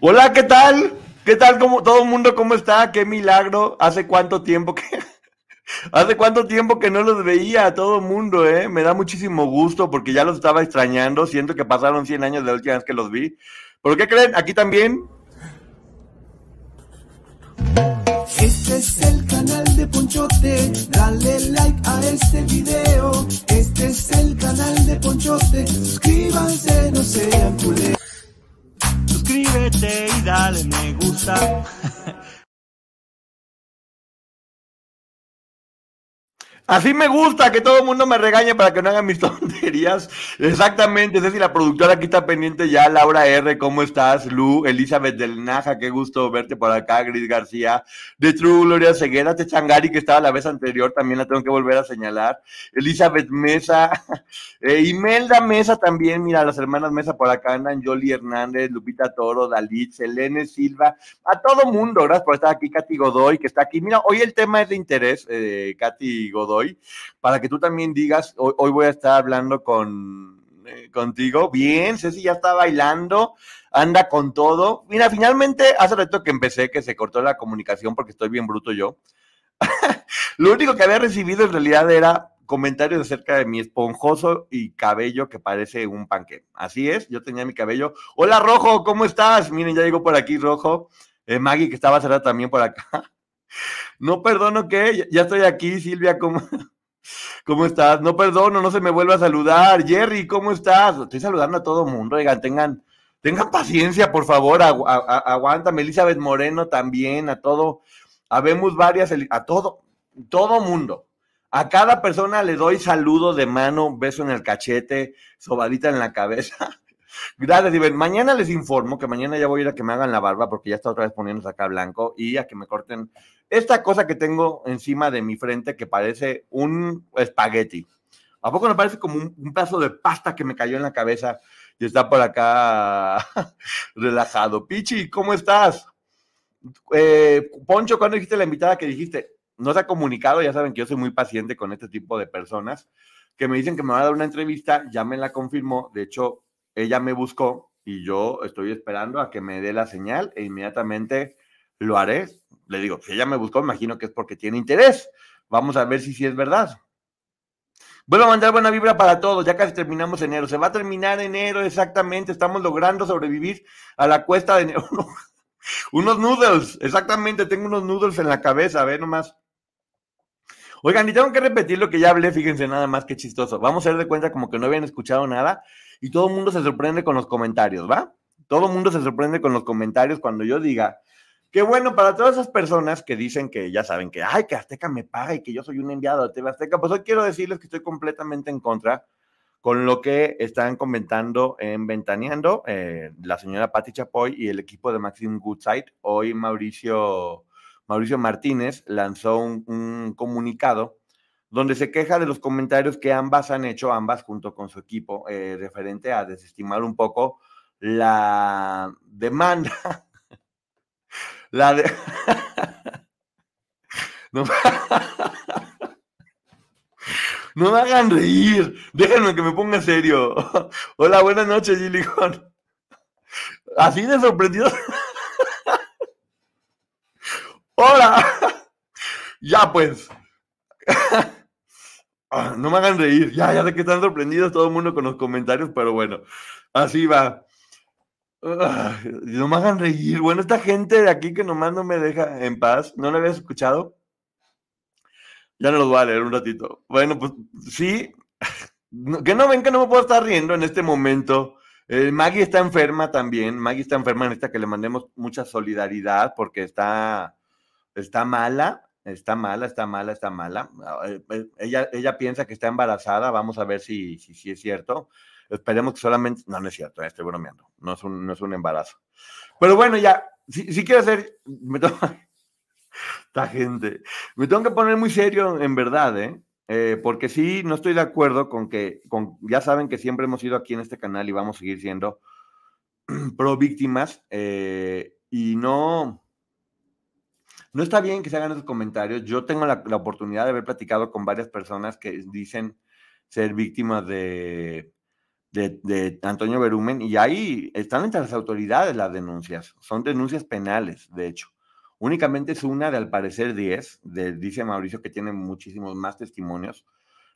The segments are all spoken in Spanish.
Hola, ¿qué tal? ¿Qué tal ¿Cómo, todo el mundo? ¿Cómo está? Qué milagro. ¿Hace cuánto tiempo que... Hace cuánto tiempo que no los veía a todo el mundo, ¿eh? Me da muchísimo gusto porque ya los estaba extrañando. Siento que pasaron 100 años de la última vez que los vi. ¿Por qué creen? Aquí también. Este es el canal de Ponchote, dale like a este video. Este es el canal de Ponchote, suscríbanse, no sean culés. Suscríbete y dale me gusta. Así me gusta que todo el mundo me regañe para que no hagan mis tonterías. Exactamente, si la productora aquí está pendiente ya. Laura R, ¿cómo estás? Lu, Elizabeth del Naja, qué gusto verte por acá. Gris García, de True, Gloria Ceguera, Techangari, que estaba la vez anterior, también la tengo que volver a señalar. Elizabeth Mesa, eh, Imelda Mesa también, mira, las hermanas Mesa por acá andan, Yoli Hernández, Lupita Toro, Dalit, Selene Silva, a todo mundo, gracias por estar aquí, Katy Godoy, que está aquí. Mira, hoy el tema es de interés, eh, Katy Godoy para que tú también digas, hoy, voy a estar hablando con, eh, contigo. Bien, Ceci ya está bailando, anda con todo. Mira, finalmente, hace rato que empecé, que se cortó la comunicación porque estoy bien bruto yo. Lo único que había recibido en realidad era comentarios acerca de mi esponjoso y cabello que parece un panque. Así es, yo tenía mi cabello. Hola Rojo, ¿cómo estás? Miren, ya llegó por aquí Rojo. Eh, Maggie, que estaba cerrada también por acá. No perdono que ya estoy aquí, Silvia, ¿cómo, ¿cómo estás? No perdono, no se me vuelva a saludar. Jerry, ¿cómo estás? Estoy saludando a todo mundo, oigan, tengan, tengan paciencia, por favor, agu aguántame. Elizabeth Moreno también, a todo, habemos varias, a todo, todo mundo. A cada persona le doy saludo de mano, beso en el cachete, sobadita en la cabeza. Gracias, Iben. Mañana les informo que mañana ya voy a ir a que me hagan la barba porque ya está otra vez poniéndose acá blanco y a que me corten esta cosa que tengo encima de mi frente que parece un espagueti. ¿A poco no parece como un, un pedazo de pasta que me cayó en la cabeza y está por acá relajado? Pichi, ¿cómo estás? Eh, Poncho, ¿cuándo dijiste la invitada que dijiste? No se ha comunicado, ya saben que yo soy muy paciente con este tipo de personas que me dicen que me va a dar una entrevista, ya me la confirmó, de hecho, ella me buscó y yo estoy esperando a que me dé la señal e inmediatamente lo haré. Le digo, si ella me buscó, imagino que es porque tiene interés. Vamos a ver si sí es verdad. Vuelvo a mandar buena vibra para todos, ya casi terminamos enero. Se va a terminar enero exactamente, estamos logrando sobrevivir a la cuesta de enero. unos noodles, exactamente, tengo unos noodles en la cabeza, a ver nomás. Oigan, y tengo que repetir lo que ya hablé, fíjense nada más que chistoso. Vamos a dar de cuenta como que no habían escuchado nada y todo el mundo se sorprende con los comentarios, ¿va? Todo el mundo se sorprende con los comentarios cuando yo diga que bueno, para todas esas personas que dicen que ya saben que, ay, que Azteca me paga y que yo soy un enviado de TV Azteca, pues hoy quiero decirles que estoy completamente en contra con lo que están comentando en Ventaneando eh, la señora Patti Chapoy y el equipo de Maxim Goodside. Hoy Mauricio, Mauricio Martínez lanzó un, un comunicado donde se queja de los comentarios que ambas han hecho, ambas junto con su equipo, eh, referente a desestimar un poco la demanda la de... no, me hagan reír. Déjenme que me ponga serio. Hola, buenas noches, Gilligan. Así de sorprendido. Hola. Ya pues. No me hagan reír. Ya, ya sé que están sorprendidos todo el mundo con los comentarios, pero bueno, así va. no me hagan reír. Bueno, esta gente de aquí que nomás no me deja en paz, ¿no lo habías escuchado? Ya no los voy a leer un ratito. Bueno, pues sí. que no ven que no me puedo estar riendo en este momento. Eh, Maggie está enferma también. Maggie está enferma, en esta que le mandemos mucha solidaridad porque está, está mala, está mala, está mala, está mala. Eh, eh, ella, ella piensa que está embarazada. Vamos a ver si, si, es cierto. Esperemos que solamente. No, no es cierto, estoy bromeando. No es un, no es un embarazo. Pero bueno, ya, si, si quiero hacer. Me tengo, esta gente. Me tengo que poner muy serio, en verdad, ¿eh? Eh, porque sí, no estoy de acuerdo con que, con, ya saben que siempre hemos sido aquí en este canal y vamos a seguir siendo pro víctimas y no, no está bien que se hagan esos comentarios. Yo tengo la, oportunidad de haber platicado con varias personas que dicen ser víctimas de, Antonio Berumen y ahí están entre las autoridades las denuncias, son denuncias penales, de hecho. Únicamente es una de al parecer 10, de, dice Mauricio que tiene muchísimos más testimonios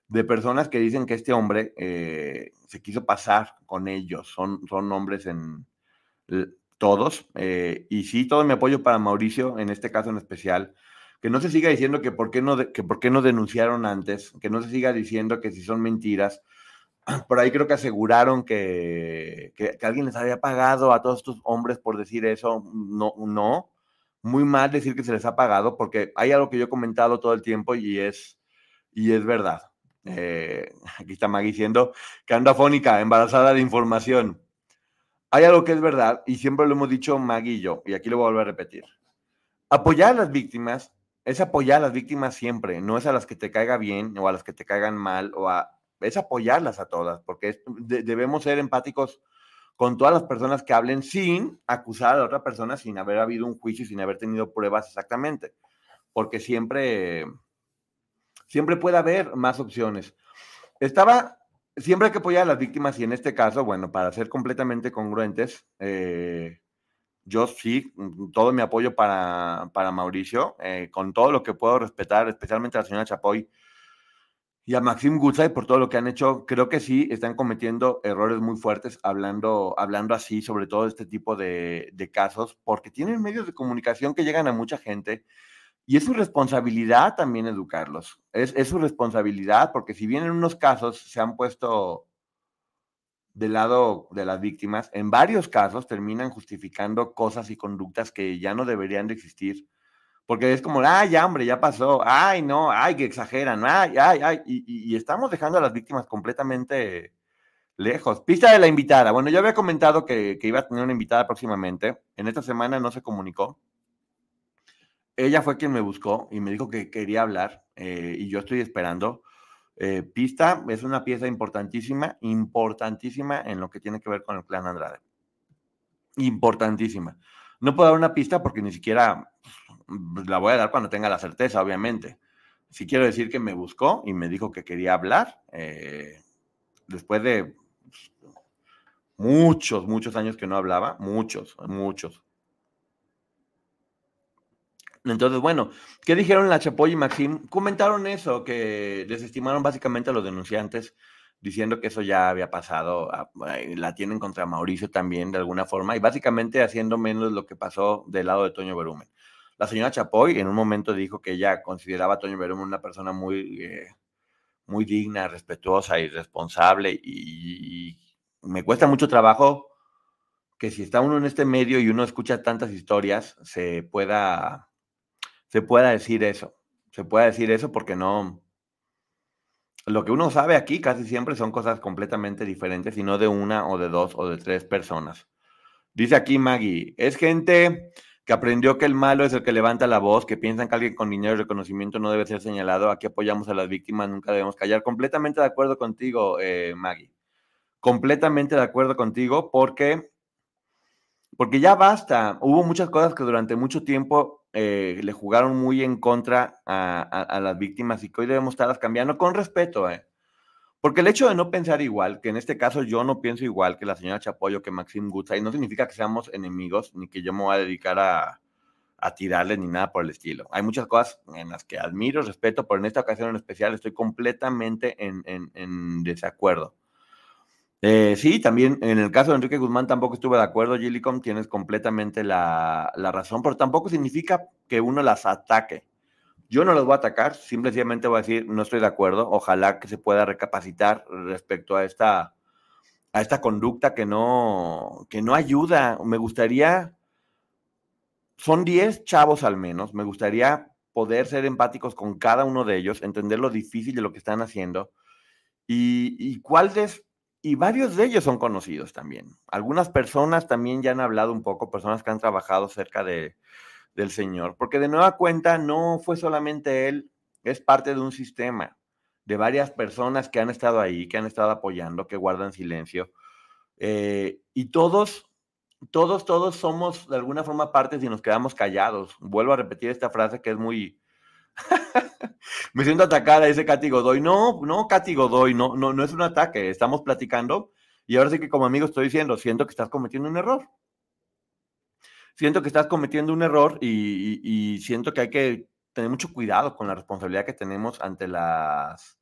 de personas que dicen que este hombre eh, se quiso pasar con ellos. Son, son hombres en todos. Eh, y sí, todo mi apoyo para Mauricio, en este caso en especial. Que no se siga diciendo que por qué no, que por qué no denunciaron antes, que no se siga diciendo que si son mentiras. Por ahí creo que aseguraron que, que, alguien les había pagado a todos estos hombres por decir eso. No, no muy mal decir que se les ha pagado, porque hay algo que yo he comentado todo el tiempo y es, y es verdad. Eh, aquí está Maggie diciendo que anda fónica, embarazada de información. Hay algo que es verdad y siempre lo hemos dicho Maggie y yo, y aquí lo voy a volver a repetir. Apoyar a las víctimas es apoyar a las víctimas siempre, no es a las que te caiga bien o a las que te caigan mal, o a, es apoyarlas a todas, porque debemos ser empáticos con todas las personas que hablen sin acusar a la otra persona, sin haber habido un juicio, sin haber tenido pruebas exactamente, porque siempre, siempre puede haber más opciones. Estaba, siempre hay que apoyar a las víctimas y en este caso, bueno, para ser completamente congruentes, eh, yo sí, todo mi apoyo para, para Mauricio, eh, con todo lo que puedo respetar, especialmente a la señora Chapoy, y a Maxim Gutzai por todo lo que han hecho. Creo que sí están cometiendo errores muy fuertes hablando, hablando así sobre todo este tipo de, casos, porque tienen medios de comunicación que llegan a mucha gente y es su responsabilidad también educarlos. Es, es su responsabilidad porque si bien en unos casos se han puesto del lado de las víctimas, en varios casos terminan justificando cosas y conductas que ya no deberían de existir porque es como, ay, ya, hombre, ya pasó, ay, no, ay, que exageran, ay, ay, ay, y, estamos dejando a las víctimas completamente lejos. Pista de la invitada. Bueno, yo había comentado que, iba a tener una invitada próximamente. En esta semana no se comunicó. Ella fue quien me buscó y me dijo que quería hablar eh, y yo estoy esperando. Eh, Pista es una pieza importantísima, importantísima en lo que tiene que ver con el clan Andrade. Importantísima. No puedo dar una pista porque ni siquiera pues, la voy a dar cuando tenga la certeza, obviamente. Sí quiero decir que me buscó y me dijo que quería hablar. Eh, después de muchos, muchos años que no hablaba, muchos, muchos. Entonces, bueno, ¿qué dijeron la Chapoy y Maxim? Comentaron eso, que desestimaron básicamente a los denunciantes, diciendo que eso ya había pasado, la tienen contra Mauricio también de alguna forma, y básicamente haciendo menos lo que pasó del lado de Toño Berumen. La señora Chapoy en un momento dijo que ella consideraba a Toño Berumen una persona muy, eh, muy digna, respetuosa y responsable y, me cuesta mucho trabajo que si está uno en este medio y uno escucha tantas historias, se pueda, se pueda decir eso. Se pueda decir eso porque no... Lo que uno sabe aquí casi siempre son cosas completamente diferentes y no de una o de dos o de tres personas. Dice aquí Maggie, es gente que aprendió que el malo es el que levanta la voz, que piensan que alguien con dinero y reconocimiento no debe ser señalado. Aquí apoyamos a las víctimas, nunca debemos callar. Completamente de acuerdo contigo, eh, Maggie. Completamente de acuerdo contigo, porque, porque ya basta. Hubo muchas cosas que durante mucho tiempo eh, le jugaron muy en contra a, las víctimas y que hoy debemos estarlas cambiando con respeto, eh. Porque el hecho de no pensar igual, que en este caso yo no pienso igual que la señora Chapoyo, que Maxim Gutzai, no significa que seamos enemigos, ni que yo me voy a dedicar a, a tirarle ni nada por el estilo. Hay muchas cosas en las que admiro, respeto, pero en esta ocasión en especial estoy completamente en, en, en desacuerdo. Eh, sí, también en el caso de Enrique Guzmán tampoco estuve de acuerdo, Gillicom, tienes completamente la, la razón, pero tampoco significa que uno las ataque. Yo no los voy a atacar, simplemente voy a decir, no estoy de acuerdo. Ojalá que se pueda recapacitar respecto a esta, a esta conducta que no, que no ayuda. Me gustaría, son 10 chavos al menos, me gustaría poder ser empáticos con cada uno de ellos, entender lo difícil de lo que están haciendo y, y cuáles, y varios de ellos son conocidos también. Algunas personas también ya han hablado un poco, personas que han trabajado cerca de, del Señor, porque de nueva cuenta no fue solamente Él, es parte de un sistema, de varias personas que han estado ahí, que han estado apoyando, que guardan silencio, eh, y todos, todos, todos somos de alguna forma partes y nos quedamos callados. Vuelvo a repetir esta frase que es muy... Me siento atacada, dice Katy Godoy. No, no, Katy Godoy, no, no, no es un ataque, estamos platicando y ahora sí que como amigo estoy diciendo, siento que estás cometiendo un error siento que estás cometiendo un error y, siento que hay que tener mucho cuidado con la responsabilidad que tenemos ante las,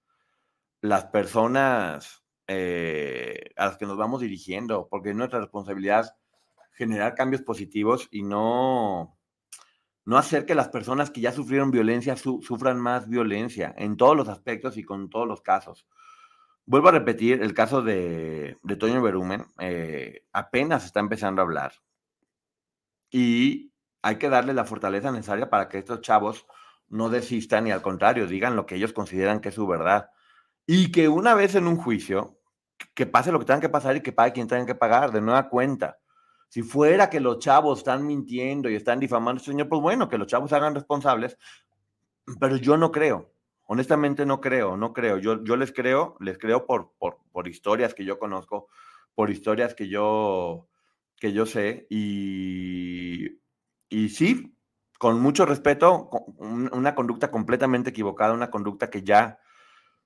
las personas eh, a las que nos vamos dirigiendo, porque es nuestra responsabilidad generar cambios positivos y no, no hacer que las personas que ya sufrieron violencia sufran más violencia en todos los aspectos y con todos los casos. Vuelvo a repetir, el caso de, de Toño Berumen eh, apenas está empezando a hablar y hay que darle la fortaleza necesaria para que estos chavos no desistan y al contrario digan lo que ellos consideran que es su verdad. Y que una vez en un juicio, que pase lo que tengan que pasar y que pague quien tengan que pagar de nueva cuenta. Si fuera que los chavos están mintiendo y están difamando a este señor, pues bueno, que los chavos hagan responsables, pero yo no creo. Honestamente no creo, no creo. Yo, yo les creo, les creo por, por, por historias que yo conozco, por historias que yo, que yo sé, y, y sí, con mucho respeto, una conducta completamente equivocada, una conducta que ya,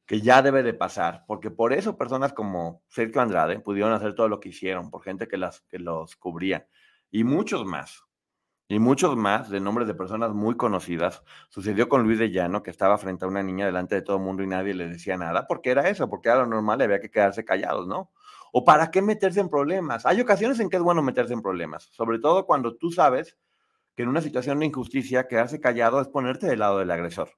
que ya debe de pasar, porque por eso personas como Sergio Andrade pudieron hacer todo lo que hicieron, por gente que, las, que los cubría, y muchos más, y muchos más de nombres de personas muy conocidas. Sucedió con Luis de Llano, que estaba frente a una niña delante de todo el mundo y nadie le decía nada, porque era eso, porque era lo normal había que quedarse callados, ¿no? ¿O para qué meterse en problemas? Hay ocasiones en que es bueno meterse en problemas, sobre todo cuando tú sabes que en una situación de injusticia quedarse callado es ponerte del lado del agresor.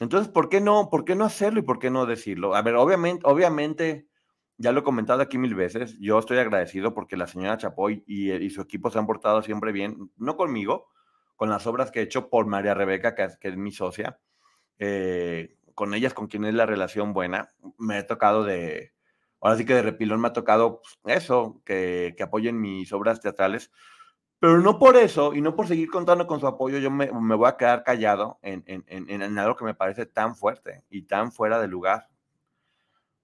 Entonces, ¿por qué no, por qué no hacerlo y por qué no decirlo? A ver, obviamente, obviamente, ya lo he comentado aquí mil veces, yo estoy agradecido porque la señora Chapoy y, su equipo se han portado siempre bien, no conmigo, con las obras que he hecho por María Rebeca, que es, mi socia, eh, con ellas, con quien es la relación buena, me he tocado de, ahora sí que de repilón me ha tocado pues, eso, que, apoyen mis obras teatrales, pero no por eso y no por seguir contando con su apoyo, yo me, voy a quedar callado en, en, algo que me parece tan fuerte y tan fuera de lugar.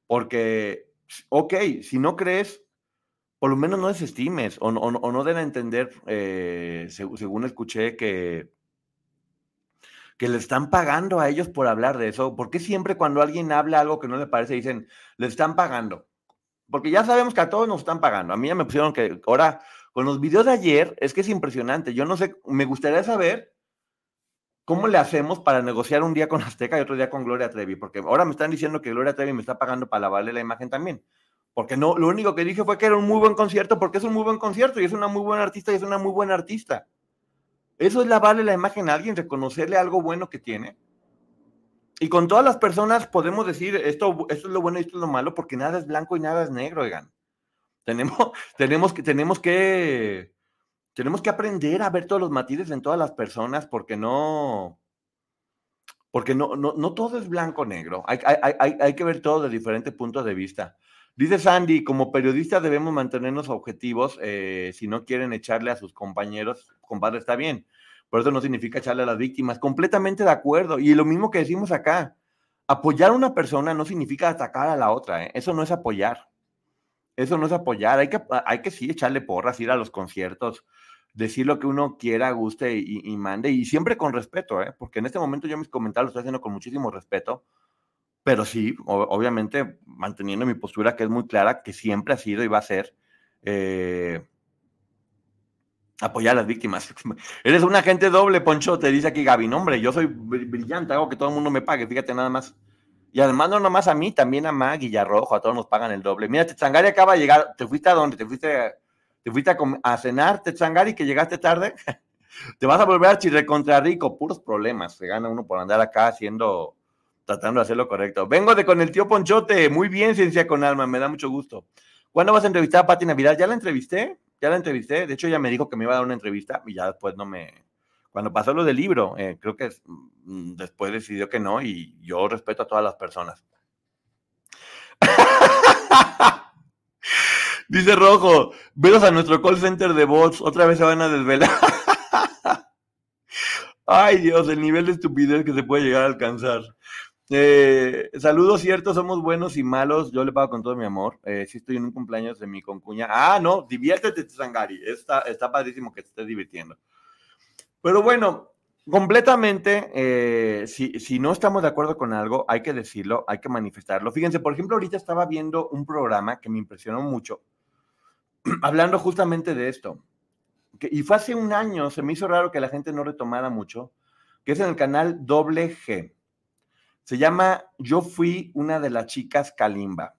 Porque, ok, si no crees, por lo menos no desestimes o, o, no den a entender, eh, según escuché, que, que le están pagando a ellos por hablar de eso. ¿Por qué siempre cuando alguien habla algo que no le parece dicen, le están pagando? Porque ya sabemos que a todos nos están pagando. A mí ya me pusieron que ahora, con los videos de ayer, es que es impresionante. Yo no sé, me gustaría saber cómo le hacemos para negociar un día con Azteca y otro día con Gloria Trevi, porque ahora me están diciendo que Gloria Trevi me está pagando para lavarle la imagen también. Porque no, lo único que dije fue que era un muy buen concierto, porque es un muy buen concierto y es una muy buena artista y es una muy buena artista. Eso es lavarle la imagen a alguien, reconocerle algo bueno que tiene. Y con todas las personas podemos decir esto, esto es lo bueno y esto es lo malo, porque nada es blanco y nada es negro, oigan. Tenemos, tenemos, que, tenemos, que, tenemos que aprender a ver todos los matices en todas las personas, porque no, porque no, no, no todo es blanco-negro. Hay, hay, hay, que ver todo de diferentes puntos de vista. Dice Sandy, como periodistas debemos mantenernos objetivos. Eh, si no quieren echarle a sus compañeros, compadre, está bien. Por eso no significa echarle a las víctimas. Completamente de acuerdo. Y lo mismo que decimos acá. Apoyar a una persona no significa atacar a la otra. ¿eh? Eso no es apoyar. Eso no es apoyar. Hay que, hay que sí echarle porras, ir a los conciertos, decir lo que uno quiera, guste y, mande. Y siempre con respeto, ¿eh? porque en este momento yo mis comentarios los estoy haciendo con muchísimo respeto pero sí, obviamente manteniendo mi postura que es muy clara, que siempre ha sido y va a ser eh, apoyar a las víctimas. Eres un agente doble, Poncho, te dice aquí Gaby. No, hombre, yo soy brillante, hago que todo el mundo me pague, fíjate nada más. Y además no nomás a mí, también a Maggie y a Rojo, a todos nos pagan el doble. Mira, Tetzangari acaba de llegar, ¿te fuiste a dónde? ¿Te fuiste, te fuiste a, cenar, Tetzangari, que llegaste tarde? Te vas a volver a contra rico, puros problemas. Se gana uno por andar acá haciendo, tratando de hacer lo correcto. Vengo de con el tío Ponchote. Muy bien, ciencia con alma, me da mucho gusto. ¿Cuándo vas a entrevistar a Pati Navidad? ¿Ya la entrevisté? Ya la entrevisté. De hecho, ella me dijo que me iba a dar una entrevista y ya después no me. Cuando pasó lo del libro, eh, creo que mm, después decidió que no y yo respeto a todas las personas. Dice Rojo, velos a nuestro call center de bots, otra vez se van a desvelar. Ay Dios, el nivel de estupidez que se puede llegar a alcanzar. Eh, saludos ciertos, somos buenos y malos. Yo le pago con todo mi amor. Eh, si estoy en un cumpleaños de mi concuña. Ah, no, diviértete, Sangari. Está, está padrísimo que te estés divirtiendo. Pero bueno, completamente, eh, si, si, no estamos de acuerdo con algo, hay que decirlo, hay que manifestarlo. Fíjense, por ejemplo, ahorita estaba viendo un programa que me impresionó mucho, hablando justamente de esto. y fue hace un año, se me hizo raro que la gente no retomara mucho, que es en el canal Doble G. Se llama Yo fui una de las chicas Kalimba.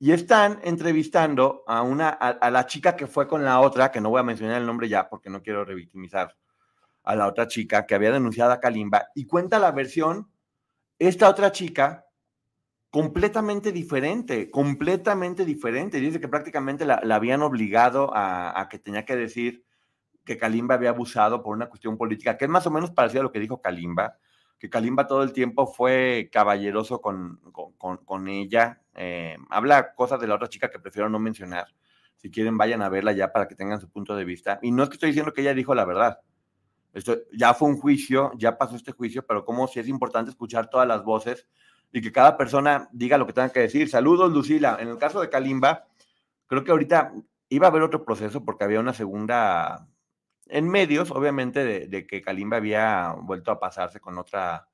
Y están entrevistando a una a, la chica que fue con la otra, que no voy a mencionar el nombre ya porque no quiero revictimizar a la otra chica que había denunciado a Kalimba y cuenta la versión esta otra chica completamente diferente, completamente diferente. Dice que prácticamente la, habían obligado a, que tenía que decir que Kalimba había abusado por una cuestión política, que es más o menos parecido a lo que dijo Kalimba, que Kalimba todo el tiempo fue caballeroso con, con, ella. Eh, habla cosas de la otra chica que prefiero no mencionar. Si quieren, vayan a verla ya para que tengan su punto de vista. Y no es que estoy diciendo que ella dijo la verdad. Esto ya fue un juicio, ya pasó este juicio, pero como si es importante escuchar todas las voces y que cada persona diga lo que tenga que decir. Saludos, Lucila. En el caso de Kalimba, creo que ahorita iba a haber otro proceso porque había una segunda, en medios, obviamente, de, que Kalimba había vuelto a pasarse con otra,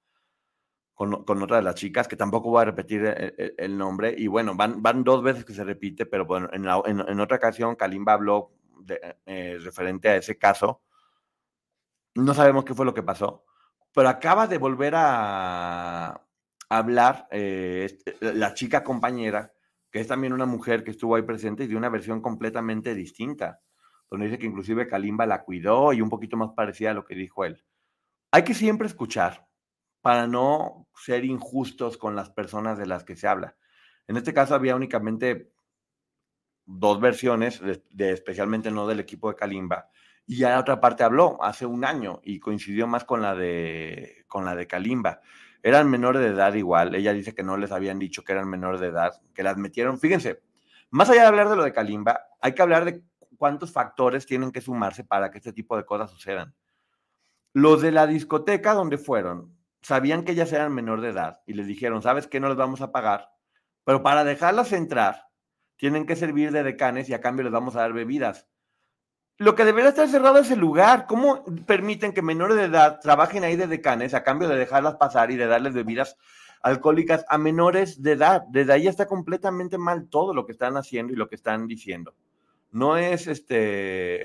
con, otra de las chicas, que tampoco voy a repetir el, nombre. Y bueno, van, van dos veces que se repite, pero bueno, en, otra ocasión Kalimba habló eh, referente a ese caso. No sabemos qué fue lo que pasó, pero acaba de volver a, hablar eh, este, la chica compañera, que es también una mujer que estuvo ahí presente y de una versión completamente distinta, donde dice que inclusive Kalimba la cuidó y un poquito más parecida a lo que dijo él. Hay que siempre escuchar para no ser injustos con las personas de las que se habla. En este caso había únicamente dos versiones, de, especialmente no del equipo de Kalimba, y ya la otra parte habló hace un año y coincidió más con la de, con la de Kalimba eran menores de edad igual. Ella dice que no les habían dicho que eran menores de edad, que las metieron. Fíjense, más allá de hablar de lo de Kalimba, hay que hablar de cuántos factores tienen que sumarse para que este tipo de cosas sucedan. Los de la discoteca donde fueron, sabían que ellas eran menor de edad y les dijeron, ¿sabes qué? No les vamos a pagar, pero para dejarlas entrar, tienen que servir de decanes y a cambio les vamos a dar bebidas. Lo que debería estar cerrado es el lugar. ¿Cómo permiten que menores de edad trabajen ahí de decanes a cambio de dejarlas pasar y de darles bebidas alcohólicas a menores de edad? Desde ahí está completamente mal todo lo que están haciendo y lo que están diciendo no es este...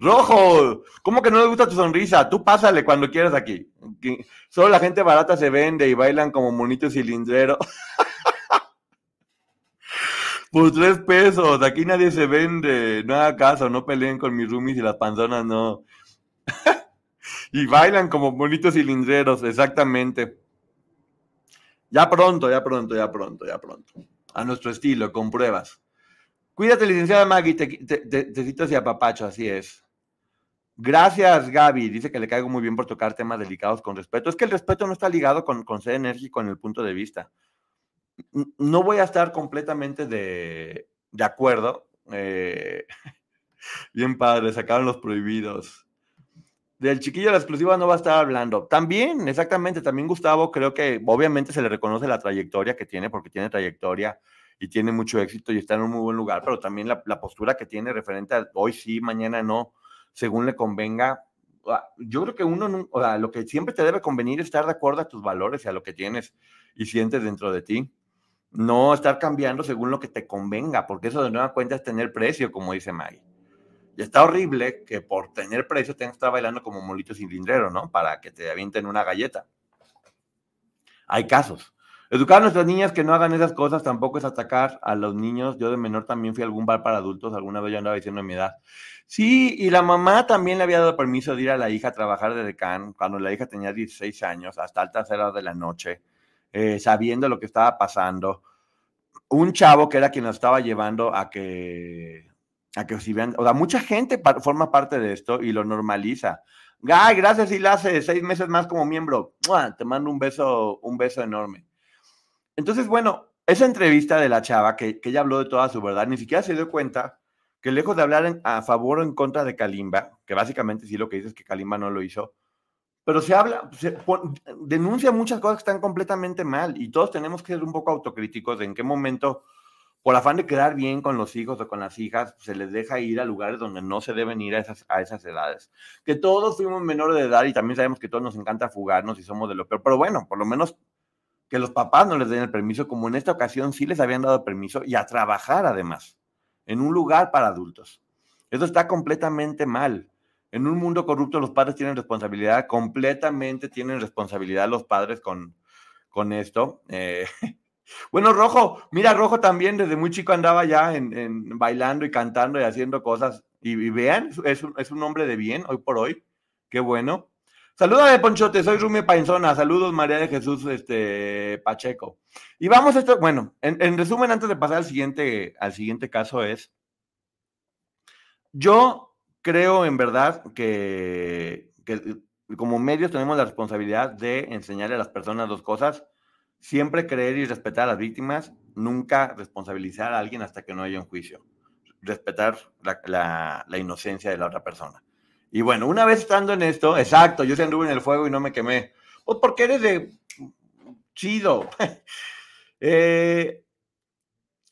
Rojo, ¿cómo que no le gusta tu sonrisa? Tú pásale cuando quieras aquí. Solo la gente barata se vende y bailan como monitos cilindrero. Por tres pesos, aquí nadie se vende. No haga caso, no peleen con mis roomies y las panzonas no. y bailan como monitos cilindreros, exactamente. Ya pronto, ya pronto, ya pronto, ya pronto. A nuestro estilo, con pruebas. Cuídate, licenciada Maggie, te, te, cito hacia papacho, así es. Gracias, Gaby. Dice que le caigo muy bien por tocar temas delicados con respeto. Es que el respeto no está ligado con, con ser enérgico en el punto de vista. No voy a estar completamente de, acuerdo. Eh, bien padre, sacaron los prohibidos. Del chiquillo de la exclusiva no va a estar hablando. También, exactamente, también Gustavo, creo que obviamente se le reconoce la trayectoria que tiene, porque tiene trayectoria y tiene mucho éxito y está en un muy buen lugar, pero también la, postura que tiene referente a hoy sí, mañana no. Según le convenga. Ah, Yo creo que uno, o sea, lo que siempre te debe convenir es estar de acuerdo a tus valores y a lo que tienes y sientes dentro de ti. No estar cambiando según lo que te convenga, porque eso de nueva cuenta es tener precio, como dice Maggie. Y está horrible que por tener precio tengas que estar bailando como molito cilindrero, ¿no? Para que te avienten una galleta. Hay casos. Educar a nuestras niñas que no hagan esas cosas tampoco es atacar a los niños. Yo de menor también fui a algún bar para adultos, alguna vez yo andaba diciendo mi edad. Sí, y la mamá también le había dado permiso de ir a la hija a trabajar de decán cuando la hija tenía 16 años, hasta altas horas de la noche, eh, sabiendo lo que estaba pasando. Un chavo que era quien nos estaba llevando a que, a que si vean, o sea, mucha gente forma parte de esto y lo normaliza. Ay, gracias, hace seis meses más como miembro. Te mando un beso, un beso enorme. Entonces, bueno, esa entrevista de la chava, que, que ella habló de toda su verdad, ni siquiera se dio cuenta que lejos de hablar a favor o en contra de Kalimba, que básicamente sí lo que dice es que Kalimba no lo hizo, pero se habla, denuncia muchas cosas que están completamente mal y todos tenemos que ser un poco autocríticos de en qué momento, por afán de quedar bien con los hijos o con las hijas, se les deja ir a lugares donde no se deben ir a esas, a esas edades. Que todos fuimos menores de edad y también sabemos que todos nos encanta fugarnos y somos de lo peor, pero bueno, por lo menos que los papás no les den el permiso, como en esta ocasión sí les habían dado permiso y a trabajar además, en un lugar para adultos. Eso está completamente mal. En un mundo corrupto los padres tienen responsabilidad, completamente tienen responsabilidad los padres con, con esto. Eh, bueno, Rojo, mira, Rojo también desde muy chico andaba ya en, bailando y cantando y haciendo cosas. Y, y vean, es un, es un hombre de bien hoy por hoy. Qué bueno. Salúdame, Ponchote, soy Rumi Painzona. Saludos, María de Jesús este, Pacheco. Y vamos a esto, bueno, en, en resumen, antes de pasar al siguiente, al siguiente caso es, yo creo en verdad que, como medios tenemos la responsabilidad de enseñarle a las personas dos cosas, siempre creer y respetar a las víctimas, nunca responsabilizar a alguien hasta que no haya un juicio, respetar la inocencia de la otra persona. Y bueno, una vez estando en esto, exacto, yo se anduve en el fuego y no me quemé, pues porque eres de chido. Eh,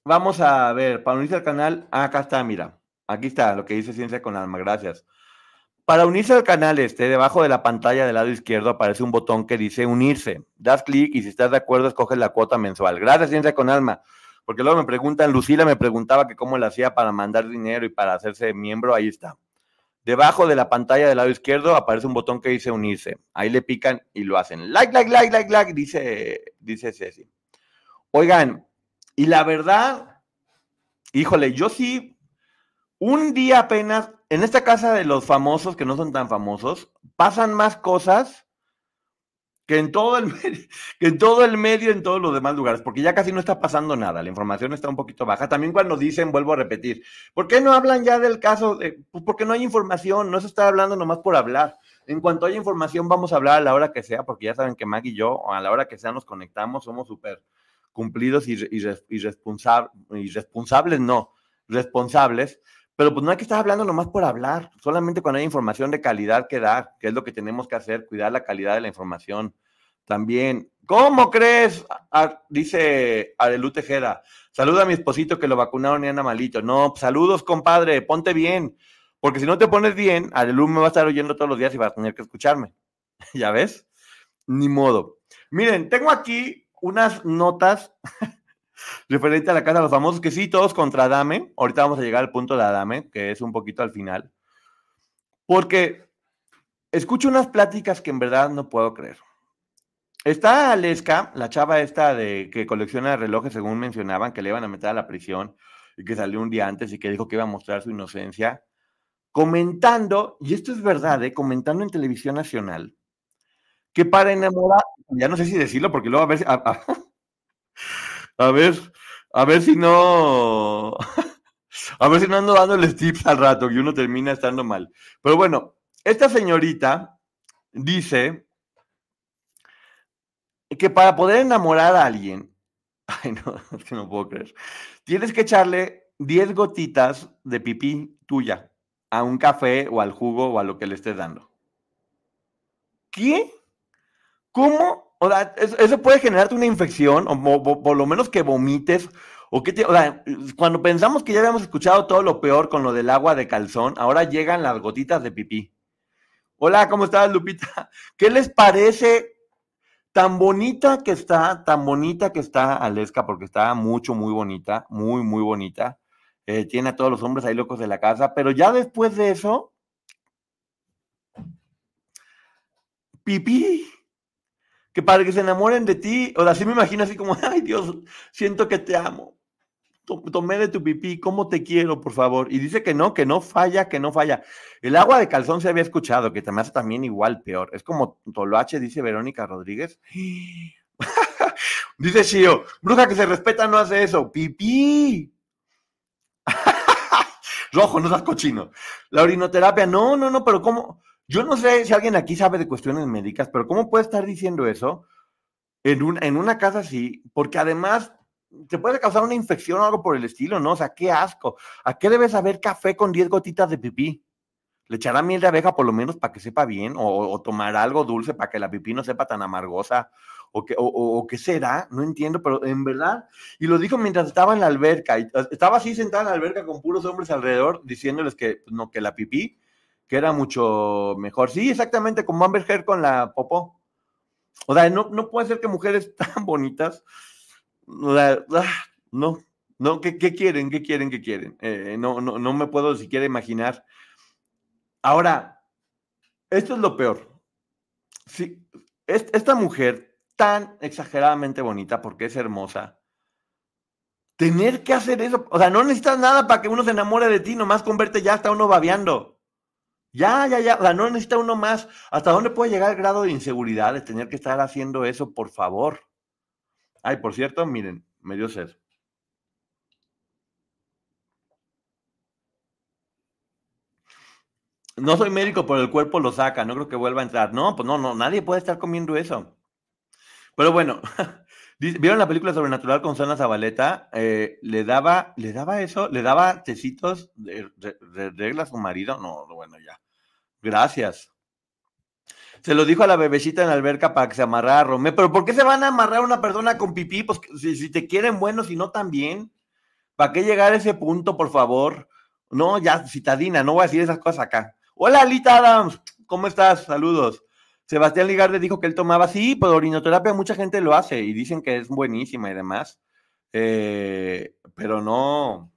vamos a ver, para unirse al canal, ah, acá está, mira, aquí está lo que dice Ciencia con Alma, gracias. Para unirse al canal este, debajo de la pantalla del lado izquierdo aparece un botón que dice unirse. Das clic y si estás de acuerdo escoges la cuota mensual. Gracias, Ciencia con Alma. Porque luego me preguntan, Lucila me preguntaba que cómo le hacía para mandar dinero y para hacerse miembro, ahí está. Debajo de la pantalla del lado izquierdo aparece un botón que dice unirse. Ahí le pican y lo hacen. Like, like, like, like, like, dice, dice Ceci. Oigan, y la verdad, híjole, yo sí, un día apenas, en esta casa de los famosos que no son tan famosos, pasan más cosas que en todo el medio, que en todo el medio, en todos los demás lugares, porque ya casi no está pasando nada, la información está un poquito baja. También cuando dicen, vuelvo a repetir, ¿por qué no hablan ya del caso? De, pues porque no hay información, no se está hablando nomás por hablar. En cuanto haya información, vamos a hablar a la hora que sea, porque ya saben que Mag y yo, a la hora que sea, nos conectamos, somos súper cumplidos y, y, y, responsab irresponsables, no, responsables, pero pues no hay que estar hablando nomás por hablar, solamente cuando hay información de calidad que dar, que es lo que tenemos que hacer, cuidar la calidad de la información. También, ¿cómo crees? Dice Arelu Tejeda, saluda a mi esposito que lo vacunaron y anda malito. No, saludos, compadre, ponte bien, porque si no te pones bien, Arelu me va a estar oyendo todos los días y va a tener que escucharme. ¿Ya ves? Ni modo. Miren, tengo aquí unas notas referente a la casa de los famosos, que sí, todos contra Adame. Ahorita vamos a llegar al punto de Adame, que es un poquito al final. Porque escucho unas pláticas que en verdad no puedo creer. Está Aleska, la chava esta de que colecciona relojes, según mencionaban, que le iban a meter a la prisión y que salió un día antes y que dijo que iba a mostrar su inocencia, comentando, y esto es verdad, ¿eh? comentando en televisión nacional, que para enamorar, ya no sé si decirlo, porque luego a ver, a, a ver, a ver si no, a ver si no ando dándoles tips al rato y uno termina estando mal. Pero bueno, esta señorita dice que para poder enamorar a alguien, ay no, es que no puedo creer, tienes que echarle 10 gotitas de pipí tuya a un café o al jugo o a lo que le estés dando. ¿Qué? ¿Cómo? O sea, eso puede generarte una infección, o por lo menos que vomites, ¿O qué te, o sea, cuando pensamos que ya habíamos escuchado todo lo peor con lo del agua de calzón, ahora llegan las gotitas de pipí. Hola, ¿cómo estás, Lupita? ¿Qué les parece tan bonita que está, tan bonita que está Aleska, porque está mucho, muy bonita, muy, muy bonita. Eh, tiene a todos los hombres ahí locos de la casa, pero ya después de eso, pipí, que para que se enamoren de ti, o sea, así me imagino así como, ay Dios, siento que te amo. Tomé de tu pipí, ¿cómo te quiero, por favor? Y dice que no, que no falla, que no falla. El agua de calzón se había escuchado, que te hace también igual peor. Es como Toloache, dice Verónica Rodríguez. dice Shio, bruja que se respeta no hace eso. Pipí. Rojo, no seas cochino. La orinoterapia, no, no, no, pero ¿cómo? Yo no sé si alguien aquí sabe de cuestiones médicas, pero ¿cómo puede estar diciendo eso en, en una casa así? Porque además te puede causar una infección o algo por el estilo, ¿no? O sea, qué asco. ¿A qué debes saber café con 10 gotitas de pipí? ¿Le echará miel de abeja por lo menos para que sepa bien? ¿O, tomar algo dulce para que la pipí no sepa tan amargosa? ¿O, que, o, qué será? No entiendo, pero en verdad. Y lo dijo mientras estaba en la alberca. Y estaba así sentada en la alberca con puros hombres alrededor diciéndoles que, no, que la pipí que era mucho mejor. Sí, exactamente, como Amber Heard con la popó. O sea, no, no puede ser que mujeres tan bonitas, ah, no, no, ¿qué, quieren? ¿Qué quieren? ¿Qué quieren? Eh, no, no, no me puedo siquiera imaginar. Ahora, esto es lo peor. Sí, esta mujer tan exageradamente bonita, porque es hermosa, tener que hacer eso, o sea, no necesitas nada para que uno se enamore de ti, nomás con verte ya está uno babeando. Ya, ya, ya, o sea, no necesita uno más. ¿Hasta dónde puede llegar el grado de inseguridad de tener que estar haciendo eso, por favor? Ay, por cierto, miren, me dio sed. No soy médico, pero el cuerpo lo saca, no creo que vuelva a entrar. No, pues no, no, nadie puede estar comiendo eso. Pero bueno, ¿vieron la película Sobrenatural con Sana Zabaleta? Eh, ¿Le daba, le daba eso? ¿Le daba tecitos de, regla a su marido? No, bueno, ya. Gracias. Se lo dijo a la bebecita en la alberca para que se amarrara a Romeo. Pero ¿por qué se van a amarrar a una persona con pipí? Pues si, si te quieren bueno, si no también. ¿Para qué llegar a ese punto, por favor? No, ya, citadina, no voy a decir esas cosas acá. Hola, Alita Adams, ¿cómo estás? Saludos. Sebastián Ligarde dijo que él tomaba, sí, pues orinoterapia mucha gente lo hace y dicen que es buenísima y demás. Eh, pero no,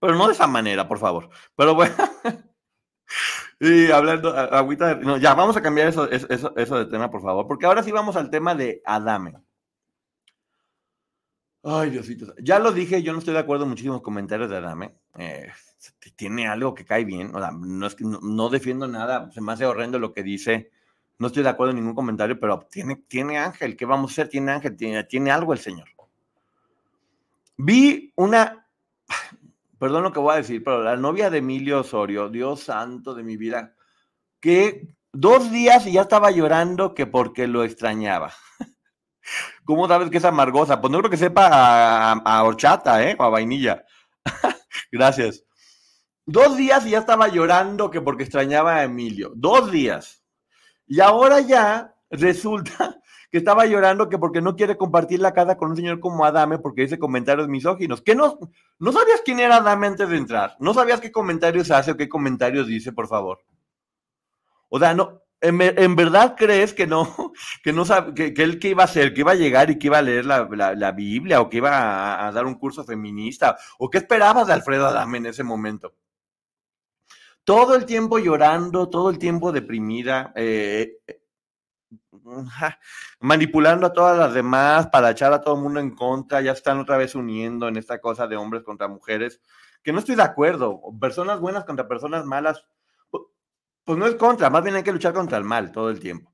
pero no de esa manera, por favor. Pero bueno. y hablando, agüita, no, ya, vamos a cambiar eso, eso, eso de tema, por favor, porque ahora sí vamos al tema de Adame. Ay, Diosito. Ya lo dije, yo no estoy de acuerdo en muchísimos comentarios de Adame. Eh, tiene algo que cae bien. O sea, no, es que no, defiendo nada, se me hace horrendo lo que dice. No estoy de acuerdo en ningún comentario, pero tiene, tiene ángel. ¿Qué vamos a hacer? Tiene ángel, tiene, tiene algo el Señor. Vi una, perdón lo que voy a decir, pero la novia de Emilio Osorio, Dios santo de mi vida, que dos días y ya estaba llorando que porque lo extrañaba. ¿Cómo sabes que es amargosa? Pues no creo que sepa a, a horchata, ¿eh? O a vainilla. Gracias. Dos días y ya estaba llorando que porque extrañaba a Emilio. Dos días. Y ahora ya resulta que estaba llorando que porque no quiere compartir la casa con un señor como Adame porque dice comentarios misóginos. ¿Qué no, no sabías quién era Adame antes de entrar? ¿No sabías qué comentarios hace o qué comentarios dice, por favor? O sea, no, ¿En, verdad crees que no, que no sabe, que, él que iba a hacer, que iba a llegar y que iba a leer la, Biblia o que iba a, dar un curso feminista? ¿O qué esperabas de Alfredo Adame en ese momento? Todo el tiempo llorando, todo el tiempo deprimida, eh, manipulando a todas las demás para echar a todo el mundo en contra, ya están otra vez uniendo en esta cosa de hombres contra mujeres, que no estoy de acuerdo, personas buenas contra personas malas pues no es contra, más bien hay que luchar contra el mal todo el tiempo.